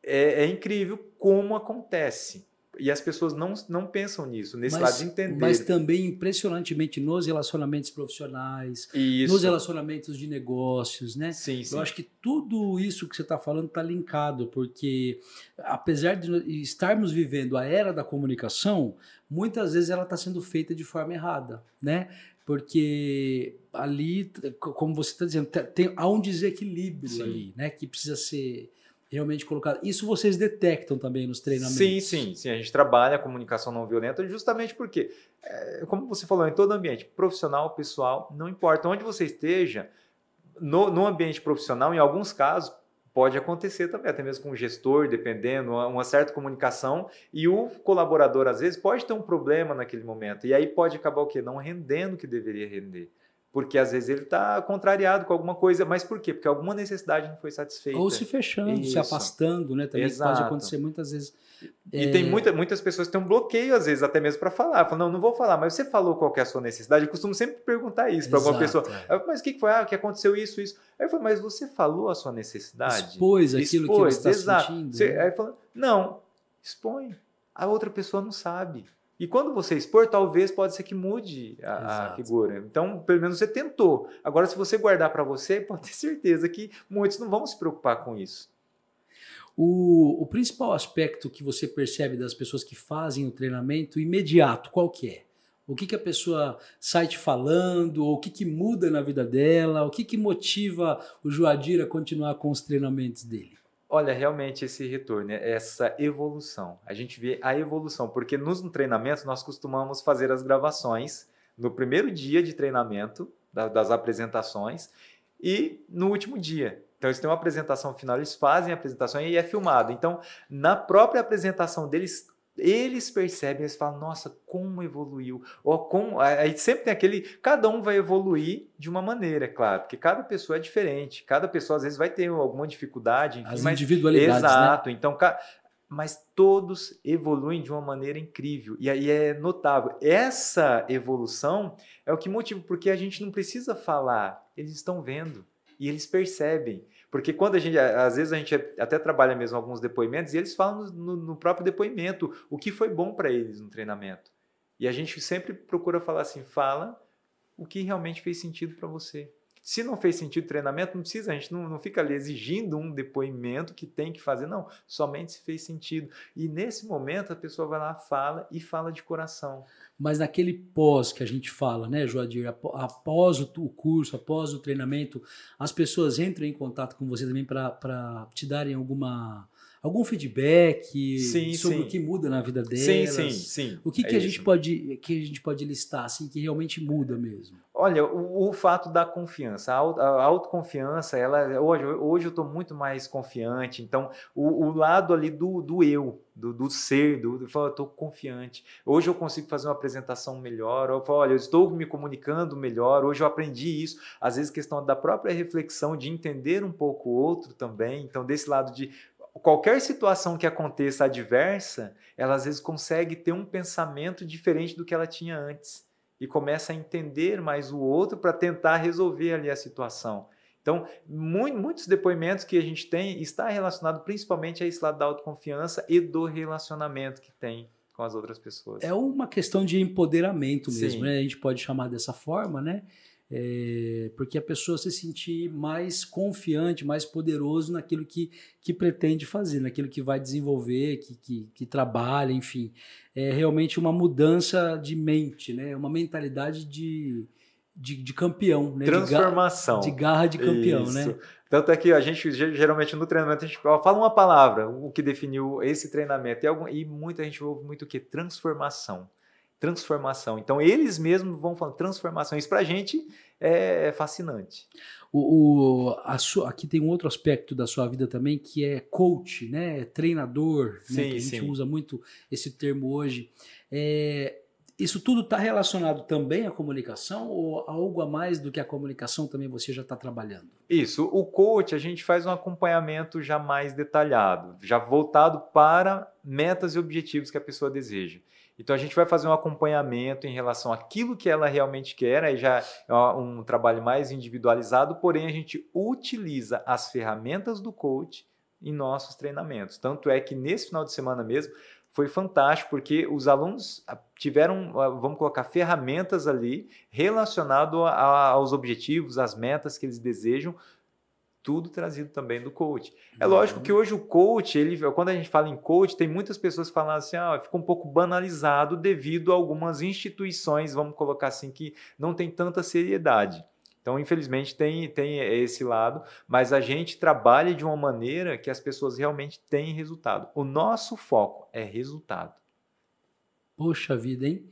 é, é incrível como acontece. E as pessoas não, não pensam nisso, nesse mas, lado de entender. Mas também impressionantemente nos relacionamentos profissionais, isso. nos relacionamentos de negócios, né? Sim, sim. Eu acho que tudo isso que você está falando está linkado, porque apesar de estarmos vivendo a era da comunicação, muitas vezes ela está sendo feita de forma errada, né? Porque ali, como você está dizendo, tem, há um desequilíbrio sim. ali, né? Que precisa ser realmente colocado. Isso vocês detectam também nos treinamentos? Sim, sim, sim. A gente trabalha a comunicação não violenta justamente porque, é, como você falou, em todo ambiente, profissional, pessoal, não importa onde você esteja, no, no ambiente profissional, em alguns casos, pode acontecer também, até mesmo com o gestor, dependendo, uma, certa comunicação, e o colaborador, às vezes, pode ter um problema naquele momento, e aí pode acabar o quê? Não rendendo o que deveria render. Porque às vezes ele está contrariado com alguma coisa, mas por quê? Porque alguma necessidade não foi satisfeita. Ou se fechando, Isso. se afastando, né? Também pode acontecer muitas vezes. E é... tem muita, muitas pessoas que têm um bloqueio, às vezes, até mesmo para falar. Falam, não, não vou falar, mas você falou qual é a sua necessidade? Eu costumo sempre perguntar isso para alguma pessoa. É. Mas o que foi? Ah, que aconteceu isso, isso. Aí eu falo, mas você falou a sua necessidade? Expôs aquilo Expôs, que você está sentindo. Você, né? Aí fala, não, expõe. A outra pessoa não sabe. E quando você expor, talvez pode ser que mude a, a figura. Então, pelo menos você tentou. Agora, se você guardar para você, pode ter certeza que muitos não vão se preocupar com isso. O, o, principal aspecto que você percebe das pessoas que fazem o treinamento imediato, qual que é? O que, que a pessoa sai te falando, ou o que, que muda na vida dela, o que, que motiva o Joadir a continuar com os treinamentos dele? Olha, realmente esse retorno, essa evolução. A gente vê a evolução, porque nos treinamentos nós costumamos fazer as gravações no primeiro dia de treinamento, das apresentações, e no último dia. Então, eles têm uma apresentação final, eles fazem a apresentação e é filmado. Então, na própria apresentação deles, eles percebem, eles falam, nossa, como evoluiu. Ou como. Aí sempre tem aquele. Cada um vai evoluir de uma maneira, é claro, porque cada pessoa é diferente. Cada pessoa, às vezes, vai ter alguma dificuldade. Enfim, As mas, individualidades. Né? Exato. Né? Então, mas todos evoluem de uma maneira incrível. E aí é notável. Essa evolução é o que motiva, porque a gente não precisa falar, eles estão vendo e eles percebem. Porque quando a gente, às vezes a gente até trabalha mesmo alguns depoimentos e eles falam no, no próprio depoimento o que foi bom para eles no treinamento. E a gente sempre procura falar assim, fala o que realmente fez sentido para você. Se não fez sentido o treinamento, não precisa, a gente não, não fica ali exigindo um depoimento que tem que fazer, não, somente se fez sentido. E nesse momento a pessoa vai lá, fala e fala de coração. Mas naquele pós que a gente fala, né, Joadir, após o curso, após o treinamento, as pessoas entram em contato com você também para te darem alguma algum feedback sim, sobre sim. o que muda na vida delas? Sim, sim, sim. O que, é que a gente pode que a gente pode listar assim que realmente muda mesmo? Olha, o, o fato da confiança, a, a autoconfiança, ela hoje, hoje eu estou muito mais confiante. Então, o, o lado ali do, do eu, do, do ser, do, do eu estou confiante. Hoje eu consigo fazer uma apresentação melhor. Eu falo, olha, eu estou me comunicando melhor. Hoje eu aprendi isso. Às vezes questão da própria reflexão, de entender um pouco o outro também. Então, desse lado de qualquer situação que aconteça adversa, ela às vezes consegue ter um pensamento diferente do que ela tinha antes e começa a entender mais o outro para tentar resolver ali a situação. Então, muitos depoimentos que a gente tem está relacionado principalmente a esse lado da autoconfiança e do relacionamento que tem com as outras pessoas. É uma questão de empoderamento mesmo, né? A gente pode chamar dessa forma, né? É, porque a pessoa se sentir mais confiante, mais poderoso naquilo que, que pretende fazer, naquilo que vai desenvolver, que, que, que trabalha, enfim. É realmente uma mudança de mente, né? uma mentalidade de, de, de campeão. Né? Transformação. De, garra de campeão, né? Isso. né? Tanto é que a gente, geralmente no treinamento, a gente fala uma palavra, o que definiu esse treinamento. E, algum, e muita gente ouve muito o que? Transformação transformação. Então, eles mesmos vão falando transformação. Isso para a gente é fascinante. O, o, a sua, aqui tem um outro aspecto da sua vida também que é coach, né? treinador, sim, né? a gente sim. usa muito esse termo hoje. É, isso tudo está relacionado também à comunicação ou algo a mais do que a comunicação também você já está trabalhando? Isso, o coach a gente faz um acompanhamento já mais detalhado, já voltado para metas e objetivos que a pessoa deseja. Então a gente vai fazer um acompanhamento em relação àquilo que ela realmente quer, aí já é um trabalho mais individualizado, porém a gente utiliza as ferramentas do coach em nossos treinamentos. Tanto é que nesse final de semana mesmo foi fantástico, porque os alunos ah, tiveram, ah, vamos colocar, ferramentas ali relacionado aos objetivos, às metas que eles desejam, tudo trazido também do coach. É uhum. lógico que hoje o coach, ele, quando a gente fala em coach, tem muitas pessoas que falam assim, ah, fica um pouco banalizado devido a algumas instituições, vamos colocar assim, que não tem tanta seriedade. Então, infelizmente, tem, tem esse lado, mas a gente trabalha de uma maneira que as pessoas realmente têm resultado. O nosso foco é resultado. Poxa vida, hein?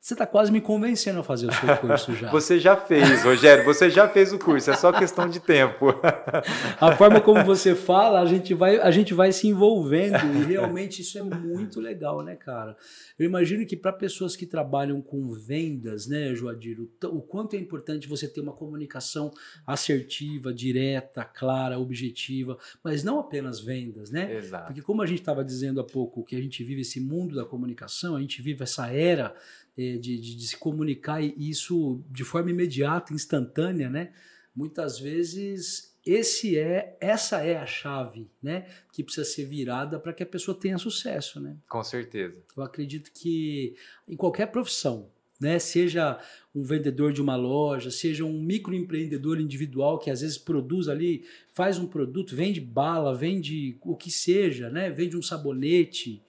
Você está quase me convencendo a fazer o seu curso já. você já fez, Rogério, você já fez o curso, é só questão de tempo. a forma como você fala, a gente vai, a gente vai se envolvendo e realmente isso é muito legal, né, cara? Eu imagino que para pessoas que trabalham com vendas, né, Joadir, o, o quanto é importante você ter uma comunicação assertiva, direta, clara, objetiva, mas não apenas vendas, né? Exato. Porque como a gente estava dizendo há pouco, que a gente vive esse mundo da comunicação, a gente vive essa era de, de, de, se comunicar e isso de forma imediata, instantânea, né? Muitas vezes esse é essa é a chave, né? Que precisa ser virada para que a pessoa tenha sucesso, né? Com certeza. Eu acredito que em qualquer profissão, né? Seja um vendedor de uma loja, seja um microempreendedor individual que às vezes produz ali, faz um produto, vende bala, vende o que seja, né? Vende um sabonete,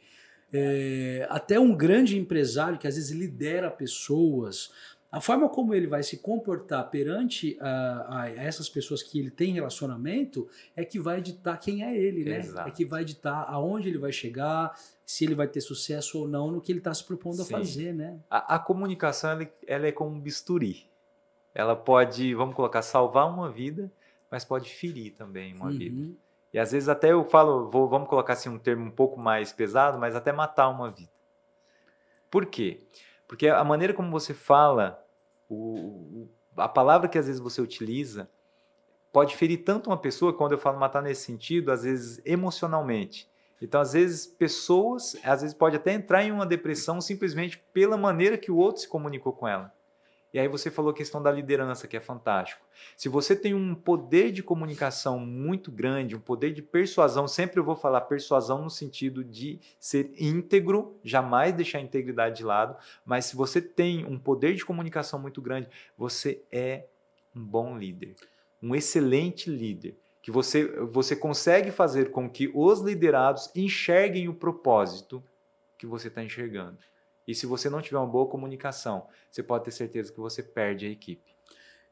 é, até um grande empresário que às vezes lidera pessoas, a forma como ele vai se comportar perante a, a, essas pessoas que ele tem relacionamento é que vai ditar quem é ele, né? Exato. É que vai ditar aonde ele vai chegar, se ele vai ter sucesso ou não no que ele está se propondo Sim. a fazer, né? A, a comunicação ela, ela é como um bisturi. Ela pode, vamos colocar, salvar uma vida, mas pode ferir também uma uhum. vida. E às vezes até eu falo, vou, vamos colocar assim um termo um pouco mais pesado, mas até matar uma vida. Por quê? Porque a maneira como você fala, o, a palavra que às vezes você utiliza, pode ferir tanto uma pessoa, quando eu falo matar nesse sentido, às vezes emocionalmente. Então, às vezes, pessoas, às vezes pode até entrar em uma depressão simplesmente pela maneira que o outro se comunicou com ela. E aí você falou a questão da liderança, que é fantástico. Se você tem um poder de comunicação muito grande, um poder de persuasão, sempre eu vou falar persuasão no sentido de ser íntegro, jamais deixar a integridade de lado, mas se você tem um poder de comunicação muito grande, você é um bom líder, um excelente líder, que você você consegue fazer com que os liderados enxerguem o propósito que você está enxergando. E se você não tiver uma boa comunicação, você pode ter certeza que você perde a equipe.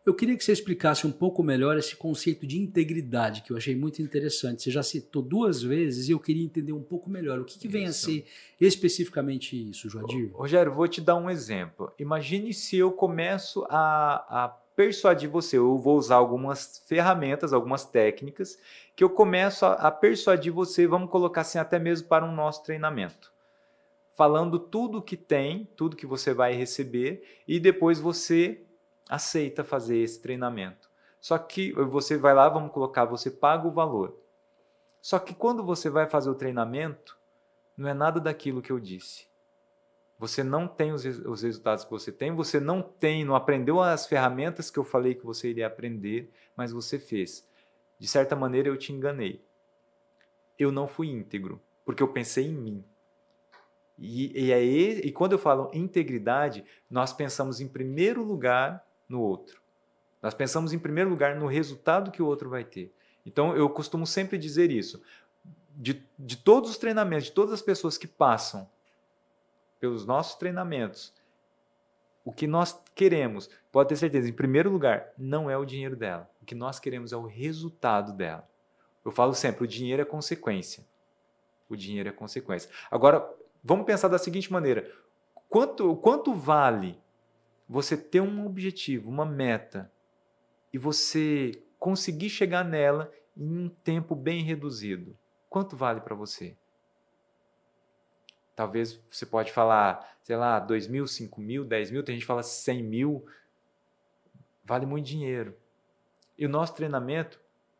Eu queria que você explicasse um pouco melhor esse conceito de integridade, que eu achei muito interessante. Você já citou duas vezes e eu queria entender um pouco melhor. O que, que vem isso. a ser especificamente isso, Joadir? Rogério, vou te dar um exemplo. Imagine se eu começo a, a persuadir você. Eu vou usar algumas ferramentas, algumas técnicas, que eu começo a, a persuadir você, vamos colocar assim, até mesmo para um nosso treinamento falando tudo que tem, tudo que você vai receber e depois você aceita fazer esse treinamento. Só que você vai lá, vamos colocar, você paga o valor. Só que quando você vai fazer o treinamento, não é nada daquilo que eu disse. Você não tem os, os resultados que você tem, você não tem, não aprendeu as ferramentas que eu falei que você iria aprender, mas você fez. De certa maneira, eu te enganei. Eu não fui íntegro, porque eu pensei em mim. E, e, é, e quando eu falo integridade, nós pensamos em primeiro lugar no outro. Nós pensamos em primeiro lugar no resultado que o outro vai ter. Então eu costumo sempre dizer isso. De, de todos os treinamentos, de todas as pessoas que passam pelos nossos treinamentos, o que nós queremos, pode ter certeza, em primeiro lugar, não é o dinheiro dela. O que nós queremos é o resultado dela. Eu falo sempre, o dinheiro é consequência. O dinheiro é consequência. Agora, vamos pensar da seguinte maneira: quanto, quanto vale você ter um objetivo, uma meta, e você conseguir chegar nela em um tempo bem reduzido? Quanto vale para você? Talvez você pode falar, sei lá, 2 mil, 5 mil, 10 mil, tem gente que fala 100 mil. Vale muito dinheiro. E o nosso treinamento,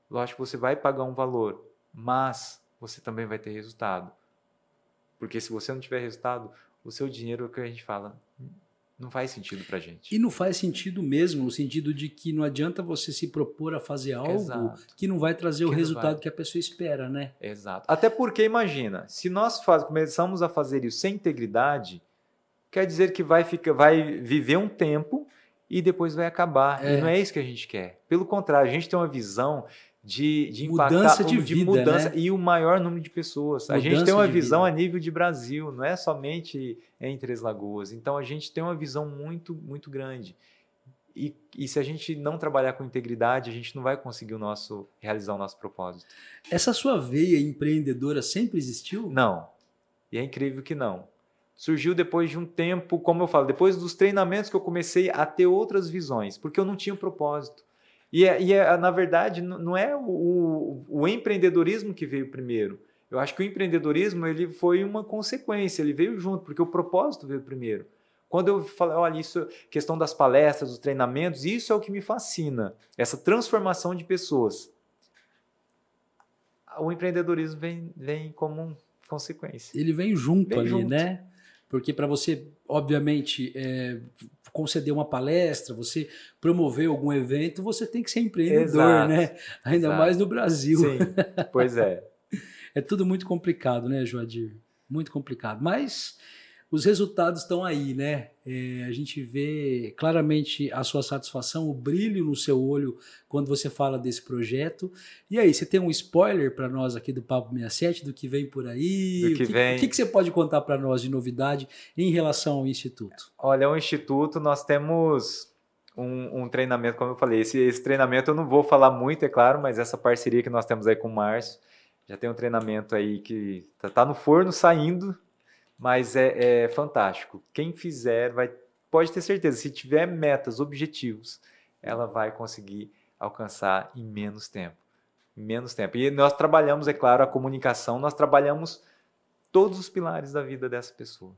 lógico que você vai pagar um valor, mas você também vai ter resultado. Porque se você não tiver resultado, o seu dinheiro, é o que a gente fala, não faz sentido para gente. E não faz sentido mesmo, no sentido de que não adianta você se propor a fazer algo Exato. que não vai trazer que o resultado vai. que a pessoa espera, né? Exato. Até porque, imagina, se nós faz, começamos a fazer isso sem integridade, quer dizer que vai, ficar, vai viver um tempo e depois vai acabar. É. E não é isso que a gente quer. Pelo contrário, a gente tem uma visão de, de mudança de, de vida, mudança né? e o maior número de pessoas. Mudança a gente tem uma visão vida. a nível de Brasil, não é somente em Três Lagoas. Então a gente tem uma visão muito, muito grande. E, e, se a gente não trabalhar com integridade, a gente não vai conseguir o nosso realizar o nosso propósito. Essa sua veia empreendedora sempre existiu? Não. E é incrível que não. Surgiu depois de um tempo, como eu falo, depois dos treinamentos que eu comecei a ter outras visões, porque eu não tinha um propósito. E, é, e é, na verdade, não é o, o, o, empreendedorismo que veio primeiro. Eu acho que o empreendedorismo ele foi uma consequência, ele veio junto, porque o propósito veio primeiro. Quando eu falei, olha, isso, questão das palestras, dos treinamentos, isso é o que me fascina, essa transformação de pessoas. O empreendedorismo vem, vem como consequência. Ele vem junto vem ali, junto. né? Porque para você, obviamente, é, conceder uma palestra, você promover algum evento, você tem que ser empreendedor, Exato. né? Ainda Exato. mais no Brasil. Sim, pois é. é tudo muito complicado, né, Joadir? Muito complicado. Mas os resultados estão aí, né? É, a gente vê claramente a sua satisfação, o brilho no seu olho quando você fala desse projeto. E aí, você tem um spoiler para nós aqui do Papo 67 do que vem por aí? Do que, o que vem. O que, que você pode contar para nós de novidade em relação ao Instituto? Olha, o Instituto, nós temos um, um, treinamento, como eu falei, esse, esse, treinamento eu não vou falar muito, é claro, mas essa parceria que nós temos aí com o Márcio, já tem um treinamento aí que está tá no forno saindo, mas é, é fantástico. Quem fizer vai, pode ter certeza, se tiver metas, objetivos, ela vai conseguir alcançar em menos tempo. Em menos tempo. E nós trabalhamos, é claro, a comunicação, nós trabalhamos todos os pilares da vida dessa pessoa.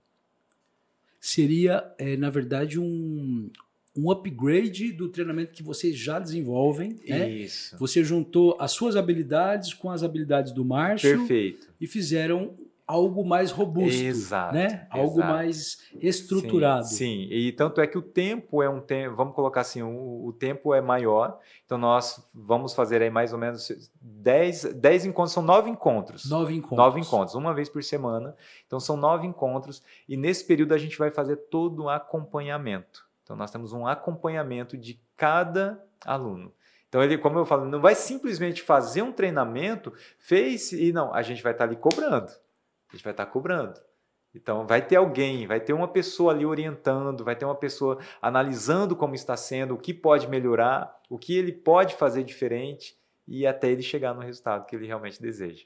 Seria, é, na verdade, um, um upgrade do treinamento que vocês já desenvolvem. Né? Isso. Você juntou as suas habilidades com as habilidades do Márcio. Perfeito. E fizeram algo mais robusto, exato, né? Exato. Algo mais estruturado. Sim, sim, e tanto é que o tempo é um tempo, vamos colocar assim, o, o, tempo é maior, então nós vamos fazer aí mais ou menos 10, 10 encontros, são nove encontros. Nove encontros. Nove encontros, uma vez por semana, então são nove encontros, e nesse período a gente vai fazer todo o acompanhamento. Então nós temos um acompanhamento de cada aluno. Então, ele, como eu falo, não vai simplesmente fazer um treinamento, fez e não, a gente vai estar ali cobrando a gente vai estar cobrando. Então, vai ter alguém, vai ter uma pessoa ali orientando, vai ter uma pessoa analisando como está sendo, o que pode melhorar, o que ele pode fazer diferente e até ele chegar no resultado que ele realmente deseja.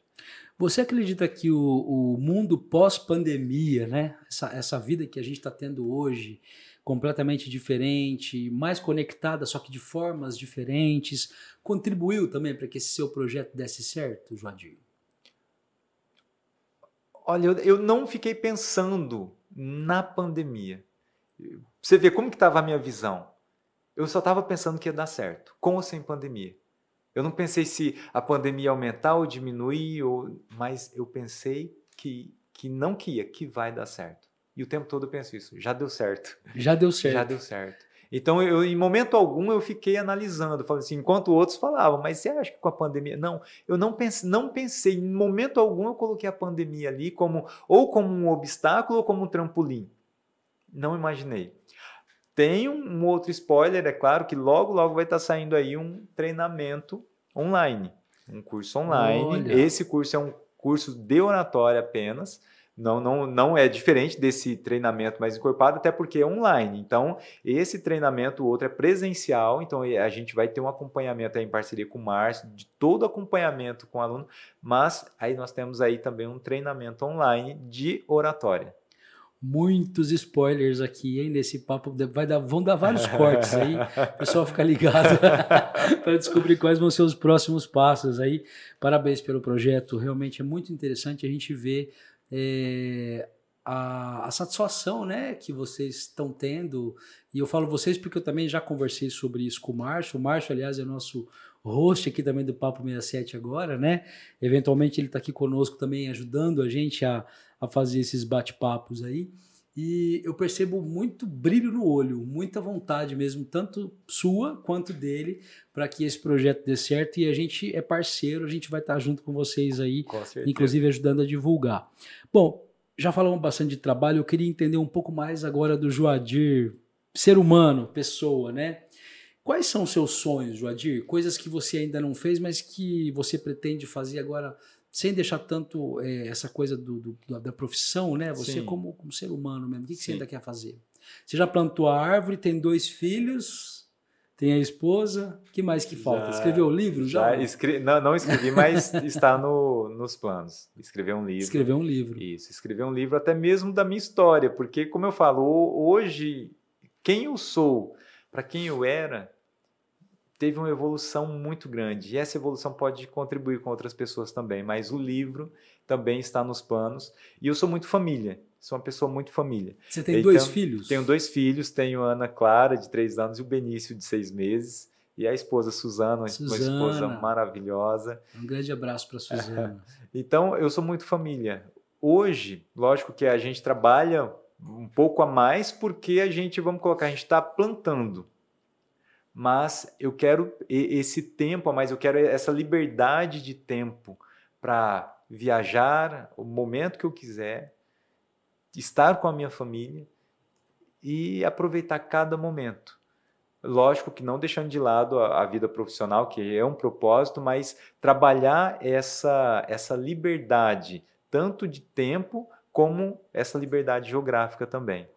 Você acredita que o, o mundo pós-pandemia, né? essa, essa vida que a gente está tendo hoje, completamente diferente, mais conectada, só que de formas diferentes, contribuiu também para que esse seu projeto desse certo, Joadir? Olha, eu, eu não fiquei pensando na pandemia. Você vê como que estava a minha visão. Eu só estava pensando que ia dar certo, com ou sem pandemia. Eu não pensei se a pandemia ia aumentar ou diminuir, ou... mas eu pensei que, que não que ia, que vai dar certo. E o tempo todo eu penso isso. Já deu certo. Já deu certo. Já deu certo. Então, eu, em momento algum, eu fiquei analisando, falando assim, enquanto outros falavam, mas você acha que com a pandemia. Não, eu não pensei, não pensei, em momento algum eu coloquei a pandemia ali como ou como um obstáculo ou como um trampolim. Não imaginei. Tem um outro spoiler, é claro, que logo, logo vai estar saindo aí um treinamento online, um curso online. Olha. Esse curso é um curso de oratória apenas. Não, não, não é diferente desse treinamento mais encorpado, até porque é online. Então, esse treinamento, o outro é presencial, então a gente vai ter um acompanhamento em parceria com o Márcio, de todo acompanhamento com o aluno, mas aí nós temos aí também um treinamento online de oratória muitos spoilers aqui, hein, nesse papo. Vai dar, vão dar vários cortes aí. O pessoal fica ligado para descobrir quais vão ser os próximos passos aí. Parabéns pelo projeto, realmente é muito interessante a gente ver é, a, a, satisfação né, que vocês estão tendo. E eu falo vocês porque eu também já conversei sobre isso com o Márcio. O Márcio, aliás, é nosso host aqui também do Papo 67 agora, né? Eventualmente ele está aqui conosco também ajudando a gente a, a fazer esses bate-papos aí. E eu percebo muito brilho no olho, muita vontade mesmo, tanto sua quanto dele, para que esse projeto dê certo. E a gente é parceiro, a gente vai estar junto com vocês aí, com inclusive ajudando a divulgar. Bom, já falamos bastante de trabalho, eu queria entender um pouco mais agora do Joadir, ser humano, pessoa, né? Quais são os seus sonhos, Joadir? Coisas que você ainda não fez, mas que você pretende fazer agora sem deixar tanto é, essa coisa do, do, da profissão, né? Você como, como, ser humano mesmo, o que, que você ainda quer fazer? Você já plantou a árvore, tem dois filhos, tem a esposa, o que mais que falta? Já, Escreveu o livro já? já escre... não, não escrevi, mas está no, nos planos. Escrever um livro. Escrever um livro. Isso, escrever um livro até mesmo da minha história, porque como eu falo, hoje, quem eu sou, para quem eu era, teve uma evolução muito grande. E essa evolução pode contribuir com outras pessoas também, mas o livro também está nos planos. E eu sou muito família, sou uma pessoa muito família. Você tem então, dois filhos? Tenho dois filhos, tenho a Ana Clara, de três anos, e o Benício, de seis meses. E a esposa Suzana, Suzana. uma esposa maravilhosa. Um grande abraço para Suzana. então, eu sou muito família. Hoje, lógico que a gente trabalha um pouco a mais porque a gente, vamos colocar, a gente está plantando mas eu quero esse tempo a mais, eu quero essa liberdade de tempo para viajar o momento que eu quiser, estar com a minha família e aproveitar cada momento. Lógico que não deixando de lado a, a, vida profissional, que é um propósito, mas trabalhar essa, essa liberdade, tanto de tempo como essa liberdade geográfica também.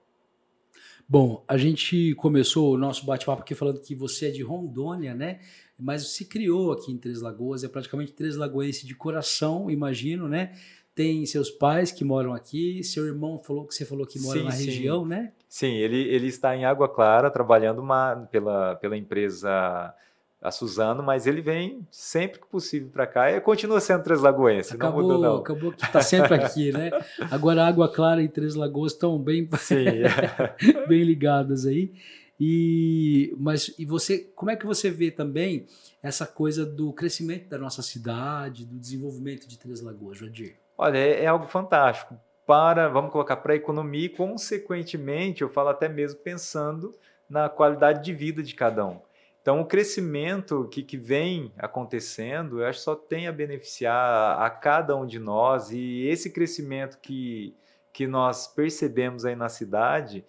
Bom, a gente começou o nosso bate-papo aqui falando que você é de Rondônia, né? Mas se criou aqui em Três Lagoas, é praticamente Três Lagoense de coração, imagino, né? Tem seus pais que moram aqui, seu irmão falou que você falou que mora sim, na sim. região, né? Sim, ele, ele está em Água Clara, trabalhando uma, pela, pela empresa a Suzano, mas ele vem sempre que possível para cá e continua sendo Três Lagoense, acabou, não mudou não. Acabou que está sempre aqui, né? Agora Água Clara e Três Lagoas estão bem, bem ligadas aí. E mas e você, como é que você vê também essa coisa do crescimento da nossa cidade, do desenvolvimento de Três Lagoas, Jodir? Olha, é, é algo fantástico para, vamos colocar para a economia e consequentemente, eu falo até mesmo pensando na qualidade de vida de cada um. Então, o crescimento que, que vem acontecendo, eu acho que só tem a beneficiar a, cada um de nós, e esse crescimento que, que nós percebemos aí na cidade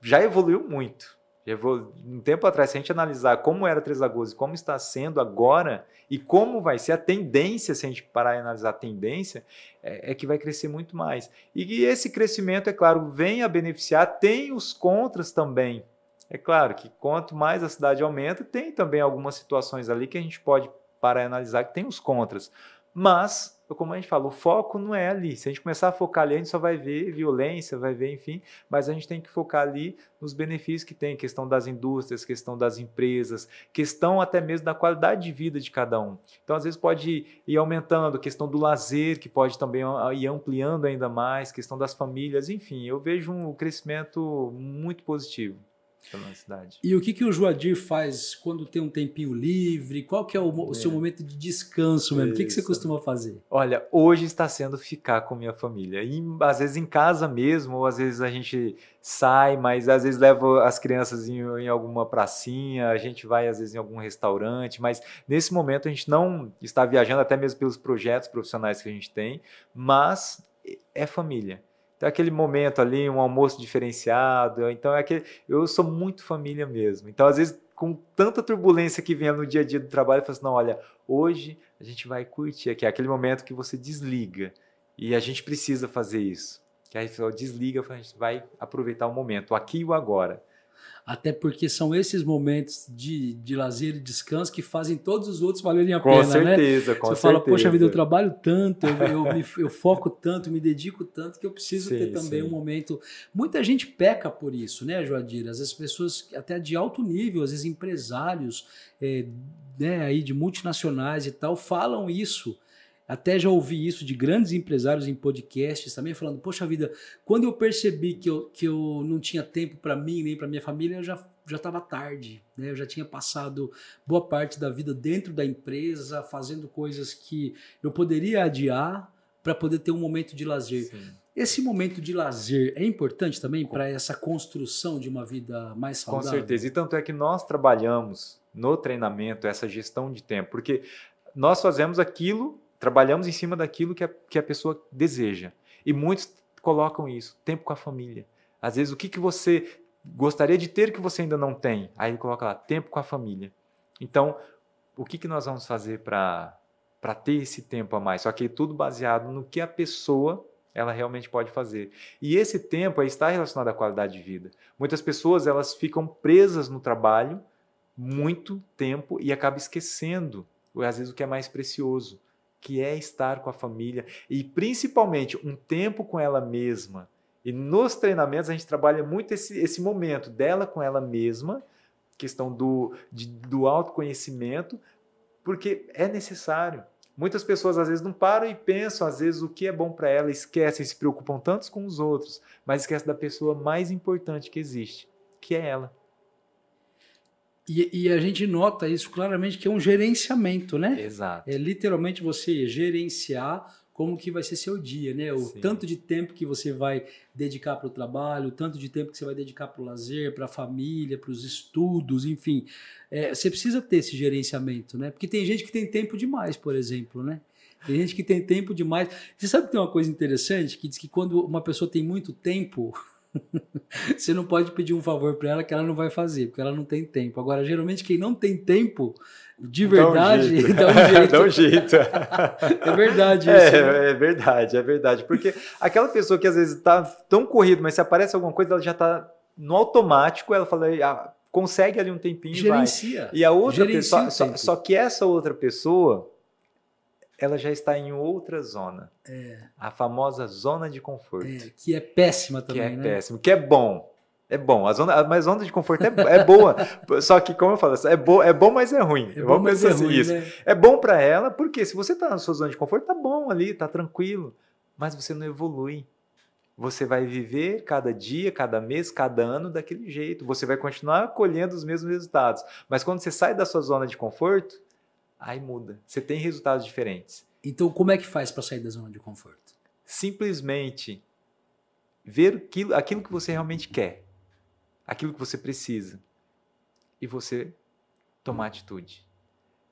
já evoluiu muito. Um tempo atrás, se a gente analisar como era Três Lagoas e como está sendo agora, e como vai ser a tendência, se a gente parar e analisar a tendência, é, é que vai crescer muito mais. E esse crescimento, é claro, vem a beneficiar, tem os contras também é claro que quanto mais a cidade aumenta, tem também algumas situações ali que a gente pode parar e analisar que tem os contras. Mas, como a gente fala, o foco não é ali. Se a gente começar a focar ali, a gente só vai ver violência, vai ver, enfim, mas a gente tem que focar ali nos benefícios que tem, questão das indústrias, questão das empresas, questão até mesmo da qualidade de vida de cada um. Então, às vezes, pode ir aumentando questão do lazer, que pode também ir ampliando ainda mais, questão das famílias, enfim, eu vejo um crescimento muito positivo. Pela cidade. E o que, que o Joadir faz quando tem um tempinho livre? Qual que é o, o seu momento de descanso mesmo? O que, que você costuma fazer? Olha, hoje está sendo ficar com minha família. E, às vezes em casa mesmo, ou às vezes a gente sai, mas às vezes leva as crianças em, em alguma pracinha, a gente vai às vezes em algum restaurante, mas nesse momento a gente não está viajando, até mesmo pelos projetos profissionais que a gente tem, mas é família. Então, é aquele momento ali, um almoço diferenciado. Então, é aquele, eu sou muito família mesmo. Então, às vezes, com tanta turbulência que vem no dia a dia do trabalho, eu falo assim: não, olha, hoje a gente vai curtir aqui. É aquele momento que você desliga. E a gente precisa fazer isso. Que aí você desliga, a gente vai aproveitar o momento, aqui e o agora. Até porque são esses momentos de, de lazer e descanso que fazem todos os outros valerem a com pena, certeza, né? Com certeza, com Você fala, poxa vida, eu trabalho tanto, eu, eu, me, eu, foco tanto, me dedico tanto que eu preciso sim, ter também sim. um momento. Muita gente peca por isso, né, Joadir? Às vezes pessoas até de alto nível, às vezes empresários, é, né, aí de multinacionais e tal, falam isso até já ouvi isso de grandes empresários em podcasts também, falando: Poxa vida, quando eu percebi que eu, que eu não tinha tempo para mim nem para minha família, eu já já estava tarde, né? Eu já tinha passado boa parte da vida dentro da empresa, fazendo coisas que eu poderia adiar para poder ter um momento de lazer. Sim. Esse momento de lazer é importante também para essa construção de uma vida mais saudável? Com certeza. E tanto é que nós trabalhamos no treinamento essa gestão de tempo, porque nós fazemos aquilo Trabalhamos em cima daquilo que a, que a pessoa deseja. E muitos colocam isso, tempo com a família. Às vezes, o que, que você gostaria de ter que você ainda não tem? Aí ele coloca lá, tempo com a família. Então, o que, que nós vamos fazer para ter esse tempo a mais? Só que tudo baseado no que a pessoa ela realmente pode fazer. E esse tempo está relacionado à qualidade de vida. Muitas pessoas elas ficam presas no trabalho muito tempo e acabam esquecendo, às vezes, o que é mais precioso que é estar com a família e principalmente um tempo com ela mesma. E nos treinamentos a gente trabalha muito esse, esse momento dela com ela mesma, questão do, de, do autoconhecimento, porque é necessário. Muitas pessoas às vezes não param e pensam, às vezes, o que é bom para ela, esquecem, se preocupam tanto com os outros, mas esquecem da pessoa mais importante que existe, que é ela. E, e, a gente nota isso claramente que é um gerenciamento, né? Exato. É literalmente você gerenciar como que vai ser seu dia, né? O Sim. tanto de tempo que você vai dedicar para o trabalho, o tanto de tempo que você vai dedicar para o lazer, para a família, para os estudos, enfim. É, você precisa ter esse gerenciamento, né? Porque tem gente que tem tempo demais, por exemplo, né? Tem gente que tem tempo demais. Você sabe que tem uma coisa interessante que diz que quando uma pessoa tem muito tempo, você não pode pedir um favor para ela que ela não vai fazer, porque ela não tem tempo. Agora, geralmente, quem não tem tempo, de verdade, dá um jeito. dá um jeito. é verdade isso. É, né? é verdade, é verdade. Porque aquela pessoa que às vezes está tão corrido, mas se aparece alguma coisa, ela já está no automático, ela fala, ah, consegue ali um tempinho Gerencia. e vai. E a outra pessoa, só, só que essa outra pessoa ela já está em outra zona. É. A famosa zona de conforto. É, que é péssima também, Que é né? péssimo, que é bom. É bom, a zona, mas a zona de conforto é, é boa. Só que, como eu falo, é, bo, é bom, mas é ruim. É bom, mas é assim, ruim, isso. Né? É bom para ela, porque se você está na sua zona de conforto, tá bom ali, tá tranquilo. Mas você não evolui. Você vai viver cada dia, cada mês, cada ano daquele jeito. Você vai continuar colhendo os mesmos resultados. Mas quando você sai da sua zona de conforto, aí muda. Você tem resultados diferentes. Então, como é que faz para sair da zona de conforto? Simplesmente ver aquilo, aquilo que você realmente quer, aquilo que você precisa, e você tomar atitude.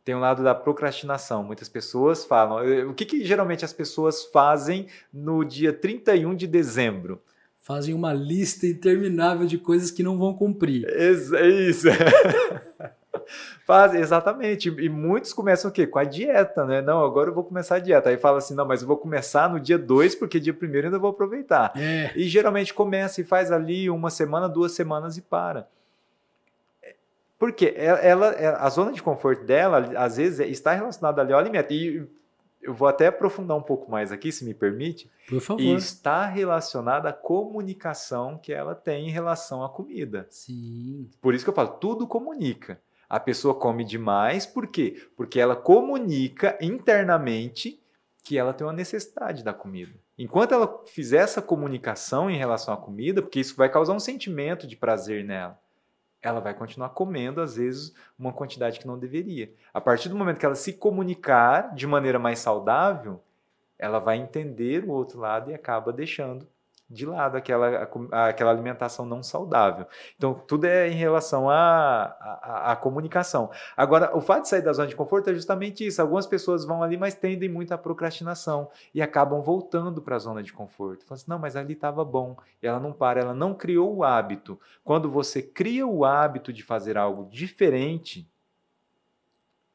Tem um lado da procrastinação. Muitas pessoas falam. Eh, o que, que geralmente as pessoas fazem no dia 31 de dezembro? Fazem uma lista interminável de coisas que não vão cumprir. É isso. Faz, exatamente. E muitos começam o quê? Com a dieta, né? Não, agora eu vou começar a dieta. Aí fala assim, não, mas eu vou começar no dia 2, porque dia primeiro ainda vou aproveitar. É. E geralmente começa e faz ali uma semana, duas semanas e para. Porque ela, ela, a zona de conforto dela, às vezes, está relacionada ali ao alimento. E eu vou até aprofundar um pouco mais aqui, se me permite. Por favor. E está relacionada à comunicação que ela tem em relação à comida. Sim. Por isso que eu falo, tudo comunica. A pessoa come demais, por quê? Porque ela comunica internamente que ela tem uma necessidade da comida. Enquanto ela fizer essa comunicação em relação à comida, porque isso vai causar um sentimento de prazer nela. ela vai continuar comendo, às vezes, uma quantidade que não deveria. A partir do momento que ela se comunicar de maneira mais saudável, ela vai entender o outro lado e acaba deixando de lado aquela, aquela alimentação não saudável. Então, tudo é em relação à, à, comunicação. Agora, o fato de sair da zona de conforto é justamente isso. Algumas pessoas vão ali, mas tendem muito à procrastinação e acabam voltando para a zona de conforto. Falam assim, não, mas ali estava bom. E ela não para, ela não criou o hábito. Quando você cria o hábito de fazer algo diferente,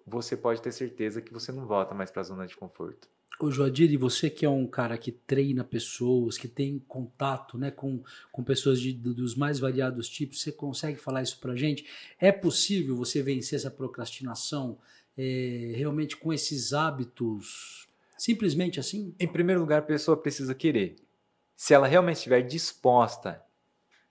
você pode ter certeza que você não volta mais para a zona de conforto. Ô Joadir, e você que é um cara que treina pessoas, que tem contato né, com, com pessoas de, dos mais variados tipos, você consegue falar isso pra gente? É possível você vencer essa procrastinação é, realmente com esses hábitos? Simplesmente assim? Em primeiro lugar, a pessoa precisa querer. Se ela realmente estiver disposta,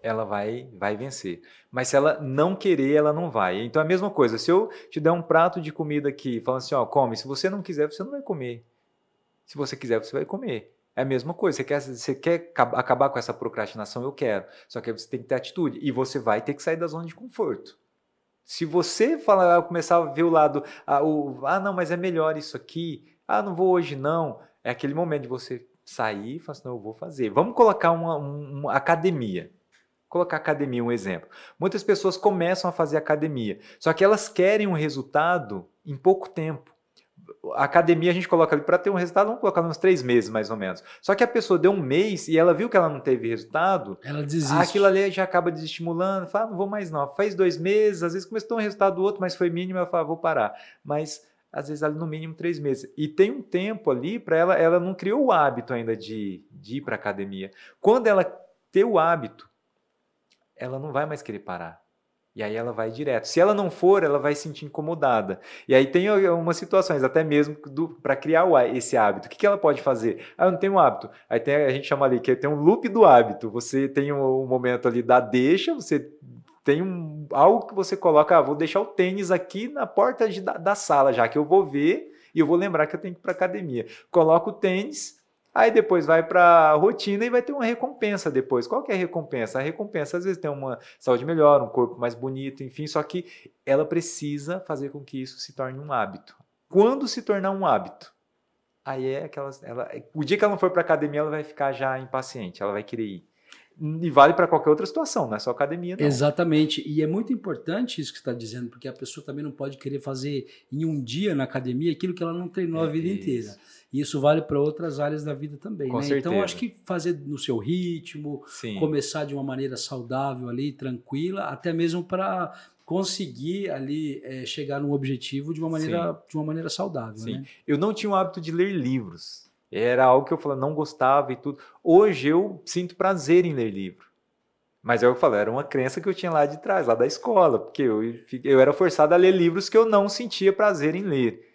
ela vai, vai vencer. Mas se ela não querer, ela não vai. Então é a mesma coisa. Se eu te der um prato de comida aqui, falando assim, ó, come. Se você não quiser, você não vai comer. Se você quiser, você vai comer. É a mesma coisa. Você quer, você quer acabar com essa procrastinação? Eu quero. Só que você tem que ter atitude. E você vai ter que sair da zona de conforto. Se você falar, começar a ver o lado, ah, o, ah, não, mas é melhor isso aqui, ah, não vou hoje não, é aquele momento de você sair e falar assim, não, eu vou fazer. Vamos colocar uma, uma academia. colocar academia um exemplo. Muitas pessoas começam a fazer academia, só que elas querem um resultado em pouco tempo a academia a gente coloca ali para ter um resultado, vamos colocar uns três meses mais ou menos. Só que a pessoa deu um mês e ela viu que ela não teve resultado, ela desiste. Aquilo ali já acaba desestimulando, fala, ah, não vou mais não. Faz dois meses, às vezes começou a ter um resultado do outro, mas foi mínimo, ela fala, vou parar. Mas às vezes ali no mínimo três meses. E tem um tempo ali para ela, ela não criou o hábito ainda de, de ir para academia. Quando ela ter o hábito, ela não vai mais querer parar. E aí ela vai direto. Se ela não for, ela vai se sentir incomodada. E aí tem algumas situações, até mesmo para criar o, esse hábito. O que, que ela pode fazer? Ah, eu não tenho um hábito. Aí tem, a gente chama ali que tem um loop do hábito. Você tem um, um momento ali da deixa, você tem um, algo que você coloca, ah, vou deixar o tênis aqui na porta de, da, da sala, já que eu vou ver e eu vou lembrar que eu tenho que ir para academia. Coloca o tênis, Aí depois vai para a rotina e vai ter uma recompensa depois. Qual que é a recompensa? A recompensa às vezes tem uma saúde melhor, um corpo mais bonito, enfim, só que ela precisa fazer com que isso se torne um hábito. Quando se tornar um hábito? Aí é aquelas, ela, o dia que ela não for para academia, ela vai ficar já impaciente, ela vai querer ir. E vale para qualquer outra situação, não é só academia. Não. Exatamente. E é muito importante isso que você está dizendo, porque a pessoa também não pode querer fazer em um dia na academia aquilo que ela não treinou é, a vida isso. inteira. E isso vale para outras áreas da vida também. Com né? Então, acho que fazer no seu ritmo, Sim. começar de uma maneira saudável ali, tranquila, até mesmo para conseguir ali é, chegar num objetivo de uma maneira, de uma maneira saudável. Sim. Né? Eu não tinha o hábito de ler livros. Era algo que eu falava, não gostava e tudo. Hoje eu sinto prazer em ler livro. Mas é eu falo, era uma crença que eu tinha lá de trás, lá da escola, porque eu, eu era forçado a ler livros que eu não sentia prazer em ler.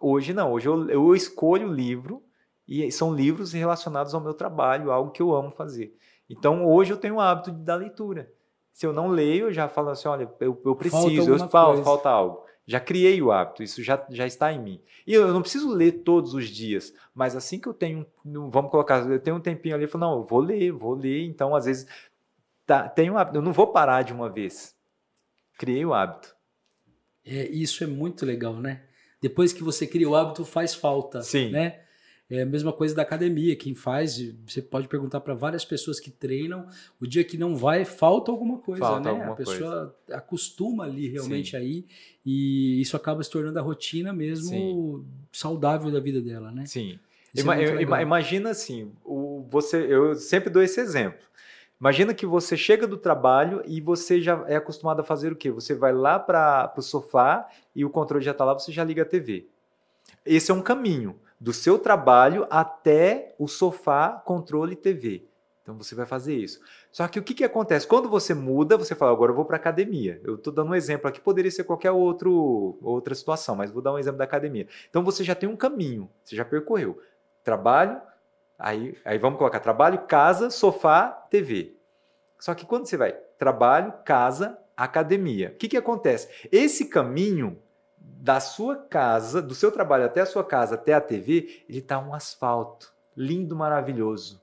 Hoje não, hoje eu, eu escolho o livro e são livros relacionados ao meu trabalho, algo que eu amo fazer. Então hoje eu tenho o hábito da leitura. Se eu não leio, eu já falo assim, olha, eu, eu preciso, eu falo, falta algo. Já criei o hábito, isso já, já está em mim. E eu não preciso ler todos os dias, mas assim que eu tenho, vamos colocar, eu tenho um tempinho ali, eu falo, não, eu vou ler, vou ler. Então, às vezes, tá, tenho um hábito, eu não vou parar de uma vez. Criei o hábito. É, isso é muito legal, né? Depois que você cria o hábito, faz falta. Sim. Né? É a mesma coisa da academia. Quem faz, você pode perguntar para várias pessoas que treinam, o dia que não vai, falta alguma coisa, falta né? Alguma a pessoa coisa. acostuma ali realmente Sim. aí e isso acaba se tornando a rotina mesmo Sim. saudável da vida dela, né? Sim. Ima é imagina assim, o, você, eu sempre dou esse exemplo. Imagina que você chega do trabalho e você já é acostumado a fazer o quê? Você vai lá para o sofá e o controle já está lá, você já liga a TV. Esse é um caminho do seu trabalho até o sofá, controle TV. Então você vai fazer isso. Só que o que, que acontece? Quando você muda, você fala, agora eu vou para academia. Eu estou dando um exemplo aqui, poderia ser qualquer outro, outra situação, mas vou dar um exemplo da academia. Então você já tem um caminho, você já percorreu. Trabalho, Aí, aí vamos colocar trabalho, casa, sofá, TV. Só que quando você vai trabalho, casa, academia, o que, que acontece? Esse caminho da sua casa, do seu trabalho até a sua casa, até a TV, ele tá um asfalto, lindo, maravilhoso.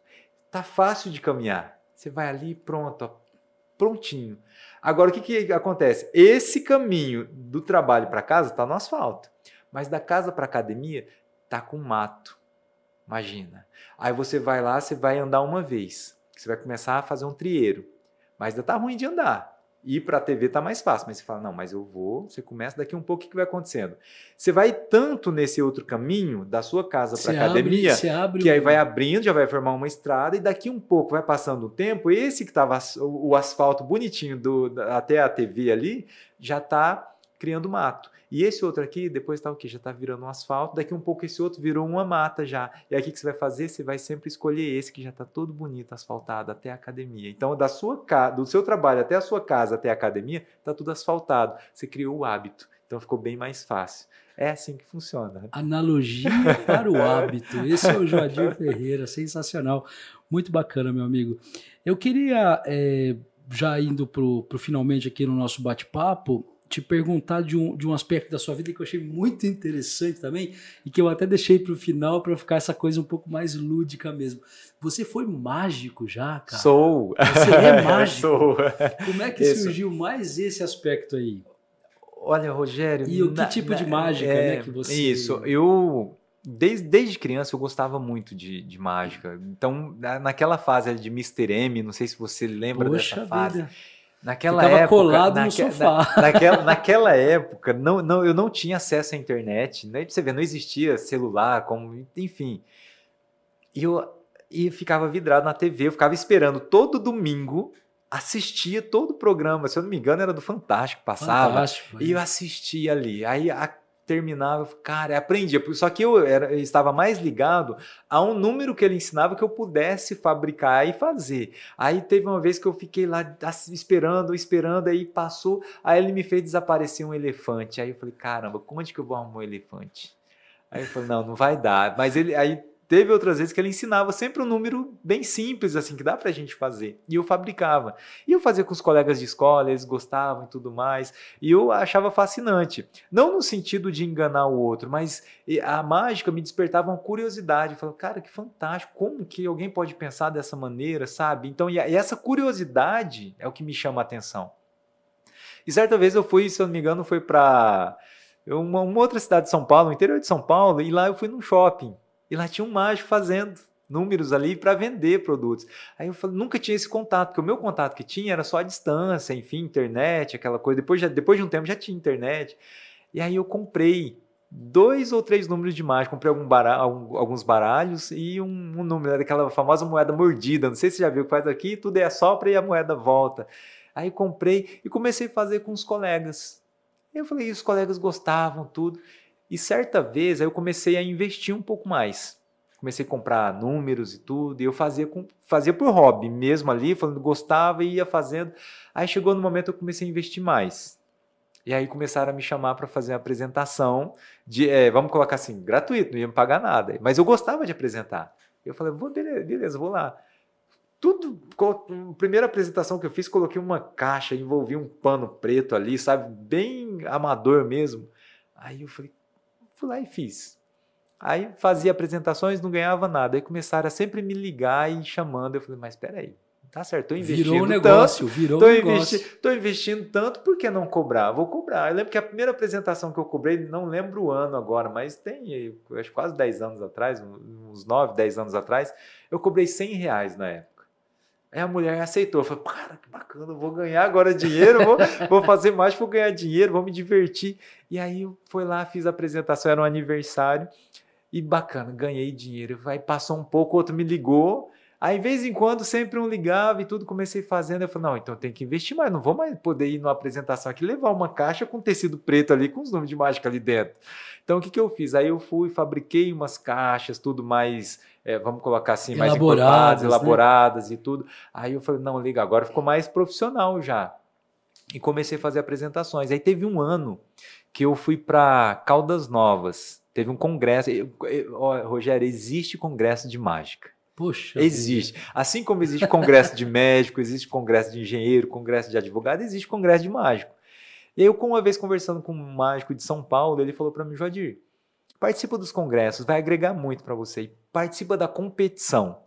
Tá fácil de caminhar. Você vai ali, pronto, ó, prontinho. Agora, o que, que acontece? Esse caminho do trabalho para casa está no asfalto, mas da casa para academia tá com mato. Imagina. Aí você vai lá, você vai andar uma vez. Você vai começar a fazer um trieiro. Mas ainda tá ruim de andar. Ir para a TV tá mais fácil, mas você fala, não, mas eu vou, você começa daqui um pouco, o que vai acontecendo? Você vai tanto nesse outro caminho, da sua casa para a academia, abre, abre que aí vai abrindo, já vai formar uma estrada, e daqui um pouco vai passando o tempo, esse que estava o asfalto bonitinho do, até a TV ali, já está criando mato. E esse outro aqui, depois está o quê? Já está virando um asfalto. Daqui um pouco esse outro virou uma mata já. E aqui que você vai fazer? Você vai sempre escolher esse que já está todo bonito, asfaltado, até a academia. Então, da sua do seu trabalho até a sua casa, até a academia, está tudo asfaltado. Você criou o hábito. Então ficou bem mais fácil. É assim que funciona. Analogia para o hábito. Esse é o Joadir Ferreira, sensacional. Muito bacana, meu amigo. Eu queria, é, já indo para o finalmente aqui no nosso bate-papo, te perguntar de um, de um aspecto da sua vida que eu achei muito interessante também e que eu até deixei para o final para ficar essa coisa um pouco mais lúdica mesmo. Você foi mágico já, cara? Sou. Você é mágico? Sou. Como é que Isso. surgiu mais esse aspecto aí? Olha, Rogério. E o que tipo na, de mágica, é, né, que você. Isso, eu. Desde, desde criança eu gostava muito de, de mágica. Então, naquela fase de Mr. M, não sei se você lembra Poxa dessa fase. Vida Naquela Ficava época, colado naque, no sofá. Na, naquela, naquela época, não, não, eu não tinha acesso à internet, né? Você vê, não existia celular, como, enfim. E eu e ficava vidrado na TV, eu ficava esperando todo domingo, assistia todo o programa, se eu não me engano, era do Fantástico, passava. Fantástico, e eu assistia ali. Aí a, terminava, cara, aprendia. Só que eu, era, eu estava mais ligado a um número que ele ensinava que eu pudesse fabricar e fazer. Aí teve uma vez que eu fiquei lá esperando, esperando, aí passou, aí ele me fez desaparecer um elefante. Aí eu falei, caramba, onde que eu vou arrumar um elefante? Aí eu falei, não, não vai dar. Mas ele aí Teve outras vezes que ele ensinava sempre um número bem simples, assim, que dá pra gente fazer. E eu fabricava. E eu fazia com os colegas de escola, eles gostavam e tudo mais. E eu achava fascinante. Não no sentido de enganar o outro, mas a mágica me despertava uma curiosidade. Eu falava, cara, que fantástico. Como que alguém pode pensar dessa maneira, sabe? Então, e essa curiosidade é o que me chama a atenção. E certa vez eu fui, se eu não me engano, foi para uma, uma outra cidade de São Paulo, no interior de São Paulo, e lá eu fui num shopping. E lá tinha um mágico fazendo números ali para vender produtos. Aí eu falei, nunca tinha esse contato, porque o meu contato que tinha era só a distância, enfim, internet, aquela coisa. Depois, já, depois de um tempo já tinha internet. E aí eu comprei dois ou três números de mágica. Comprei baralho, alguns baralhos e um, um número, daquela famosa moeda mordida. Não sei se você já viu, faz aqui, tudo é assopra e a moeda volta. Aí comprei e comecei a fazer com os colegas. Eu falei, os colegas gostavam, tudo. E certa vez eu comecei a investir um pouco mais. Comecei a comprar números e tudo, e eu fazia, com, fazia por hobby mesmo ali, falando gostava e ia fazendo. Aí chegou no momento eu comecei a investir mais. E aí começaram a me chamar para fazer uma apresentação de, é, vamos colocar assim, gratuito, não ia me pagar nada. Mas eu gostava de apresentar. Eu falei, vou, beleza, beleza, vou lá. Tudo, primeira apresentação que eu fiz, coloquei uma caixa, envolvi um pano preto ali, sabe, bem amador mesmo. Aí eu falei, Fui lá e fiz. Aí fazia apresentações, não ganhava nada. Aí começaram a sempre me ligar e chamando. Eu falei, mas espera aí, tá certo, tô investindo virou um negócio, tanto, virou tô, negócio. Investi tô investindo tanto, por que não cobrar? Vou cobrar. Eu lembro que a primeira apresentação que eu cobrei, não lembro o ano agora, mas tem, acho quase 10 anos atrás, uns 9, 10 anos atrás, eu cobrei 100 reais na época. Aí a mulher aceitou. Falei, cara, que bacana, vou ganhar agora dinheiro, vou, vou fazer mais, vou ganhar dinheiro, vou me divertir. E aí foi lá, fiz a apresentação, era um aniversário. E bacana, ganhei dinheiro. Aí passou um pouco, outro me ligou. Aí, de vez em quando, sempre um ligava e tudo, comecei fazendo. Eu falei, não, então tem que investir mais, não vou mais poder ir numa apresentação aqui, levar uma caixa com tecido preto ali, com os nomes de mágica ali dentro. Então, o que, que eu fiz? Aí eu fui, fabriquei umas caixas, tudo mais é, vamos colocar assim, mais elaboradas, né? elaboradas e tudo. Aí eu falei, não, liga, agora ficou mais profissional já. E comecei a fazer apresentações. Aí teve um ano que eu fui para Caldas Novas. Teve um congresso. Eu, eu, Rogério, existe congresso de mágica. Poxa. Existe. Assim como existe congresso de médico, existe congresso de engenheiro, congresso de advogado, existe congresso de mágico. E eu, uma vez conversando com um mágico de São Paulo, ele falou para mim, Joadir, participa dos congressos, vai agregar muito para você. E participa da competição.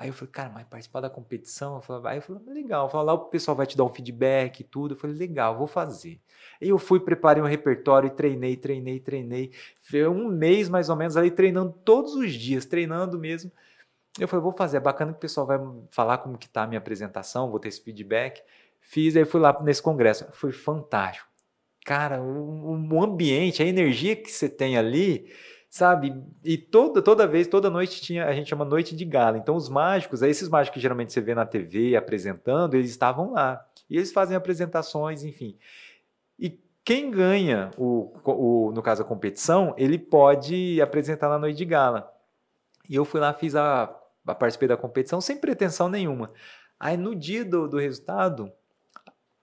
Aí eu falei, cara, mas participar da competição? Eu falei, aí eu falei, legal. Eu falei, lá o pessoal vai te dar um feedback e tudo. Eu falei, legal, vou fazer. E eu fui, preparei um repertório e treinei, treinei, treinei. Foi um mês mais ou menos ali treinando todos os dias, treinando mesmo. Eu falei, vou fazer, é bacana que o pessoal vai falar como que tá a minha apresentação, vou ter esse feedback. Fiz, aí fui lá nesse congresso. Foi fantástico. Cara, o, o ambiente, a energia que você tem ali, sabe? E toda, toda vez, toda noite tinha, a gente chama noite de gala. Então os mágicos, esses mágicos que geralmente você vê na TV apresentando, eles estavam lá. E eles fazem apresentações, enfim. E quem ganha, o, o, no caso a competição, ele pode apresentar na noite de gala. E eu fui lá, fiz a, a participei da competição sem pretensão nenhuma. Aí no dia do, do resultado,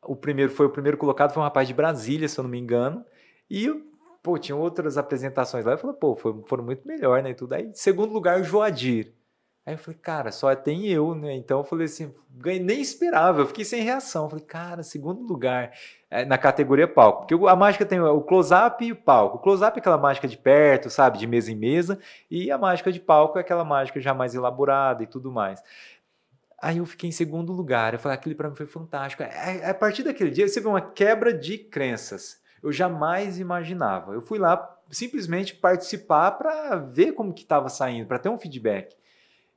o primeiro foi o primeiro colocado, foi um rapaz de Brasília, se eu não me engano. E pô, tinha outras apresentações lá. Eu falei, pô, foram, foram muito melhor, né? E tudo. Aí, segundo lugar, o Joadir. Aí eu falei, cara, só tem eu, né? Então eu falei assim, ganhei, nem esperava, eu fiquei sem reação. Eu falei, cara, segundo lugar é, na categoria palco. Porque a mágica tem o close-up e o palco. O close-up é aquela mágica de perto, sabe? De mesa em mesa. E a mágica de palco é aquela mágica já mais elaborada e tudo mais. Aí eu fiquei em segundo lugar. Eu falei, aquele para mim foi fantástico. É, é, a partir daquele dia, você vê uma quebra de crenças eu jamais imaginava. Eu fui lá simplesmente participar para ver como que estava saindo, para ter um feedback.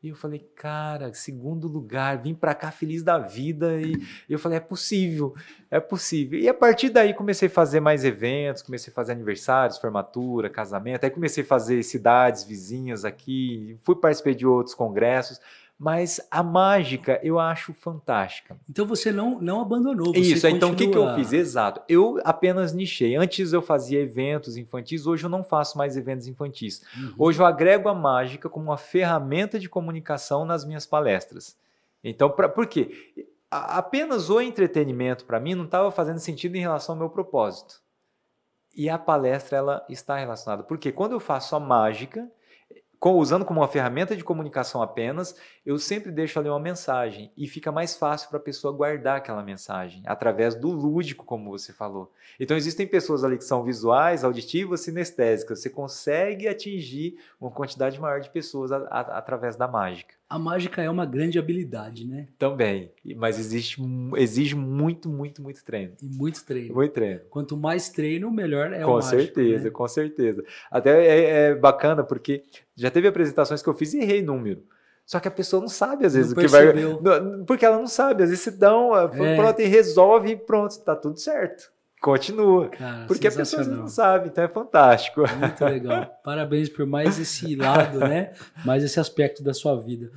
E eu falei, cara, segundo lugar, vim para cá feliz da vida. E eu falei, é possível, é possível. E a partir daí comecei a fazer mais eventos, comecei a fazer aniversários, formatura, casamento. Aí comecei a fazer cidades vizinhas aqui, fui participar de outros congressos mas a mágica eu acho fantástica. Então você não, não abandonou. Você Isso, então o que, que eu fiz? Exato. Eu apenas nichei. Antes eu fazia eventos infantis, hoje eu não faço mais eventos infantis. Uhum. Hoje eu agrego a mágica como uma ferramenta de comunicação nas minhas palestras. Então, pra, por quê? apenas o entretenimento para mim não estava fazendo sentido em relação ao meu propósito. E a palestra ela está relacionada. Porque quando eu faço a mágica, usando como uma ferramenta de comunicação apenas, eu sempre deixo ali uma mensagem e fica mais fácil para a pessoa guardar aquela mensagem através do lúdico, como você falou. Então existem pessoas ali que são visuais, auditivas, sinestésicas. Você consegue atingir uma quantidade maior de pessoas a, a, através da mágica. A mágica é uma grande habilidade, né? Também, mas existe, exige muito, muito, muito treino. E muito treino. Muito treino. Quanto mais treino, melhor é com o mágico. Com certeza, né? com certeza. Até é, é, bacana porque já teve apresentações que eu fiz e errei número. Só que a pessoa não sabe, às vezes, não o que percebeu. vai. Porque ela não sabe, às vezes se dão, é. pronto, e resolve e pronto, tá tudo certo continua. Cara, porque a pessoa não sabe, então é fantástico. Muito legal. Parabéns por mais esse lado, né? Mais esse aspecto da sua vida.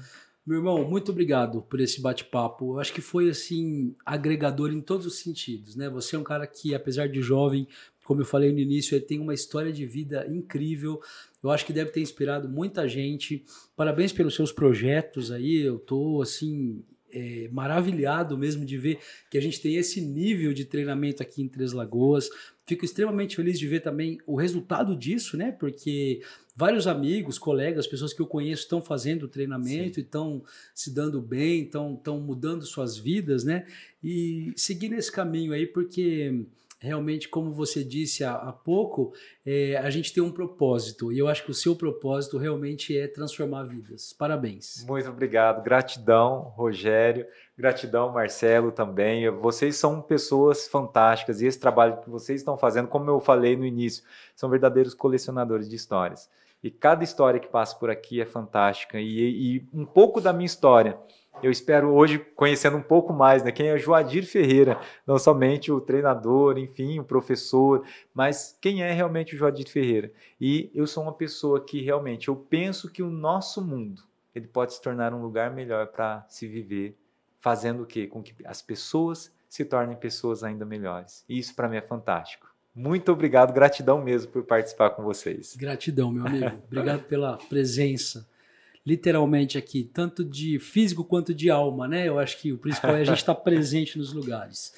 Meu irmão, muito obrigado por esse bate-papo. Eu acho que foi assim agregador em todos os sentidos, né? Você é um cara que, apesar de jovem, como eu falei no início, ele tem uma história de vida incrível. Eu acho que deve ter inspirado muita gente. Parabéns pelos seus projetos aí. Eu tô assim é, maravilhado mesmo de ver que a gente tem esse nível de treinamento aqui em Três Lagoas. Fico extremamente feliz de ver também o resultado disso, né? Porque vários amigos, colegas, pessoas que eu conheço estão fazendo treinamento Sim. e estão se dando bem, estão mudando suas vidas, né? E seguir nesse caminho aí, porque realmente, como você disse há, há pouco, é, a gente tem um propósito. E eu acho que o seu propósito realmente é transformar vidas. Parabéns. Muito obrigado. Gratidão, Rogério. Gratidão, Marcelo, também. Vocês são pessoas fantásticas e esse trabalho que vocês estão fazendo, como eu falei no início, são verdadeiros colecionadores de histórias. E cada história que passa por aqui é fantástica. E, e um pouco da minha história eu espero hoje conhecendo um pouco mais, né? Quem é Joadir Ferreira, não somente o treinador, enfim, o professor, mas quem é realmente o Joadir Ferreira. E eu sou uma pessoa que realmente eu penso que o nosso mundo ele pode se tornar um lugar melhor para se viver, fazendo o quê? Com que as pessoas se tornem pessoas ainda melhores. E isso para mim é fantástico. Muito obrigado, gratidão mesmo por participar com vocês. Gratidão, meu amigo. Obrigado pela presença literalmente aqui, tanto de físico quanto de alma, né? Eu acho que o principal é a gente estar presente nos lugares.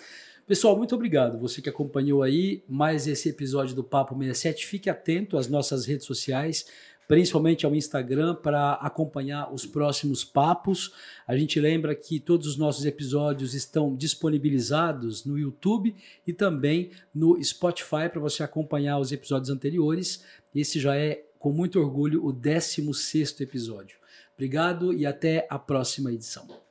Pessoal, muito obrigado. Você que acompanhou aí mais esse episódio do Papo 67, fique atento às nossas redes sociais, principalmente ao Instagram, para acompanhar os próximos papos. A gente lembra que todos os nossos episódios estão disponibilizados no YouTube e também no Spotify para você acompanhar os episódios anteriores. Esse já é com muito orgulho, o 16 episódio. Obrigado e até a próxima edição.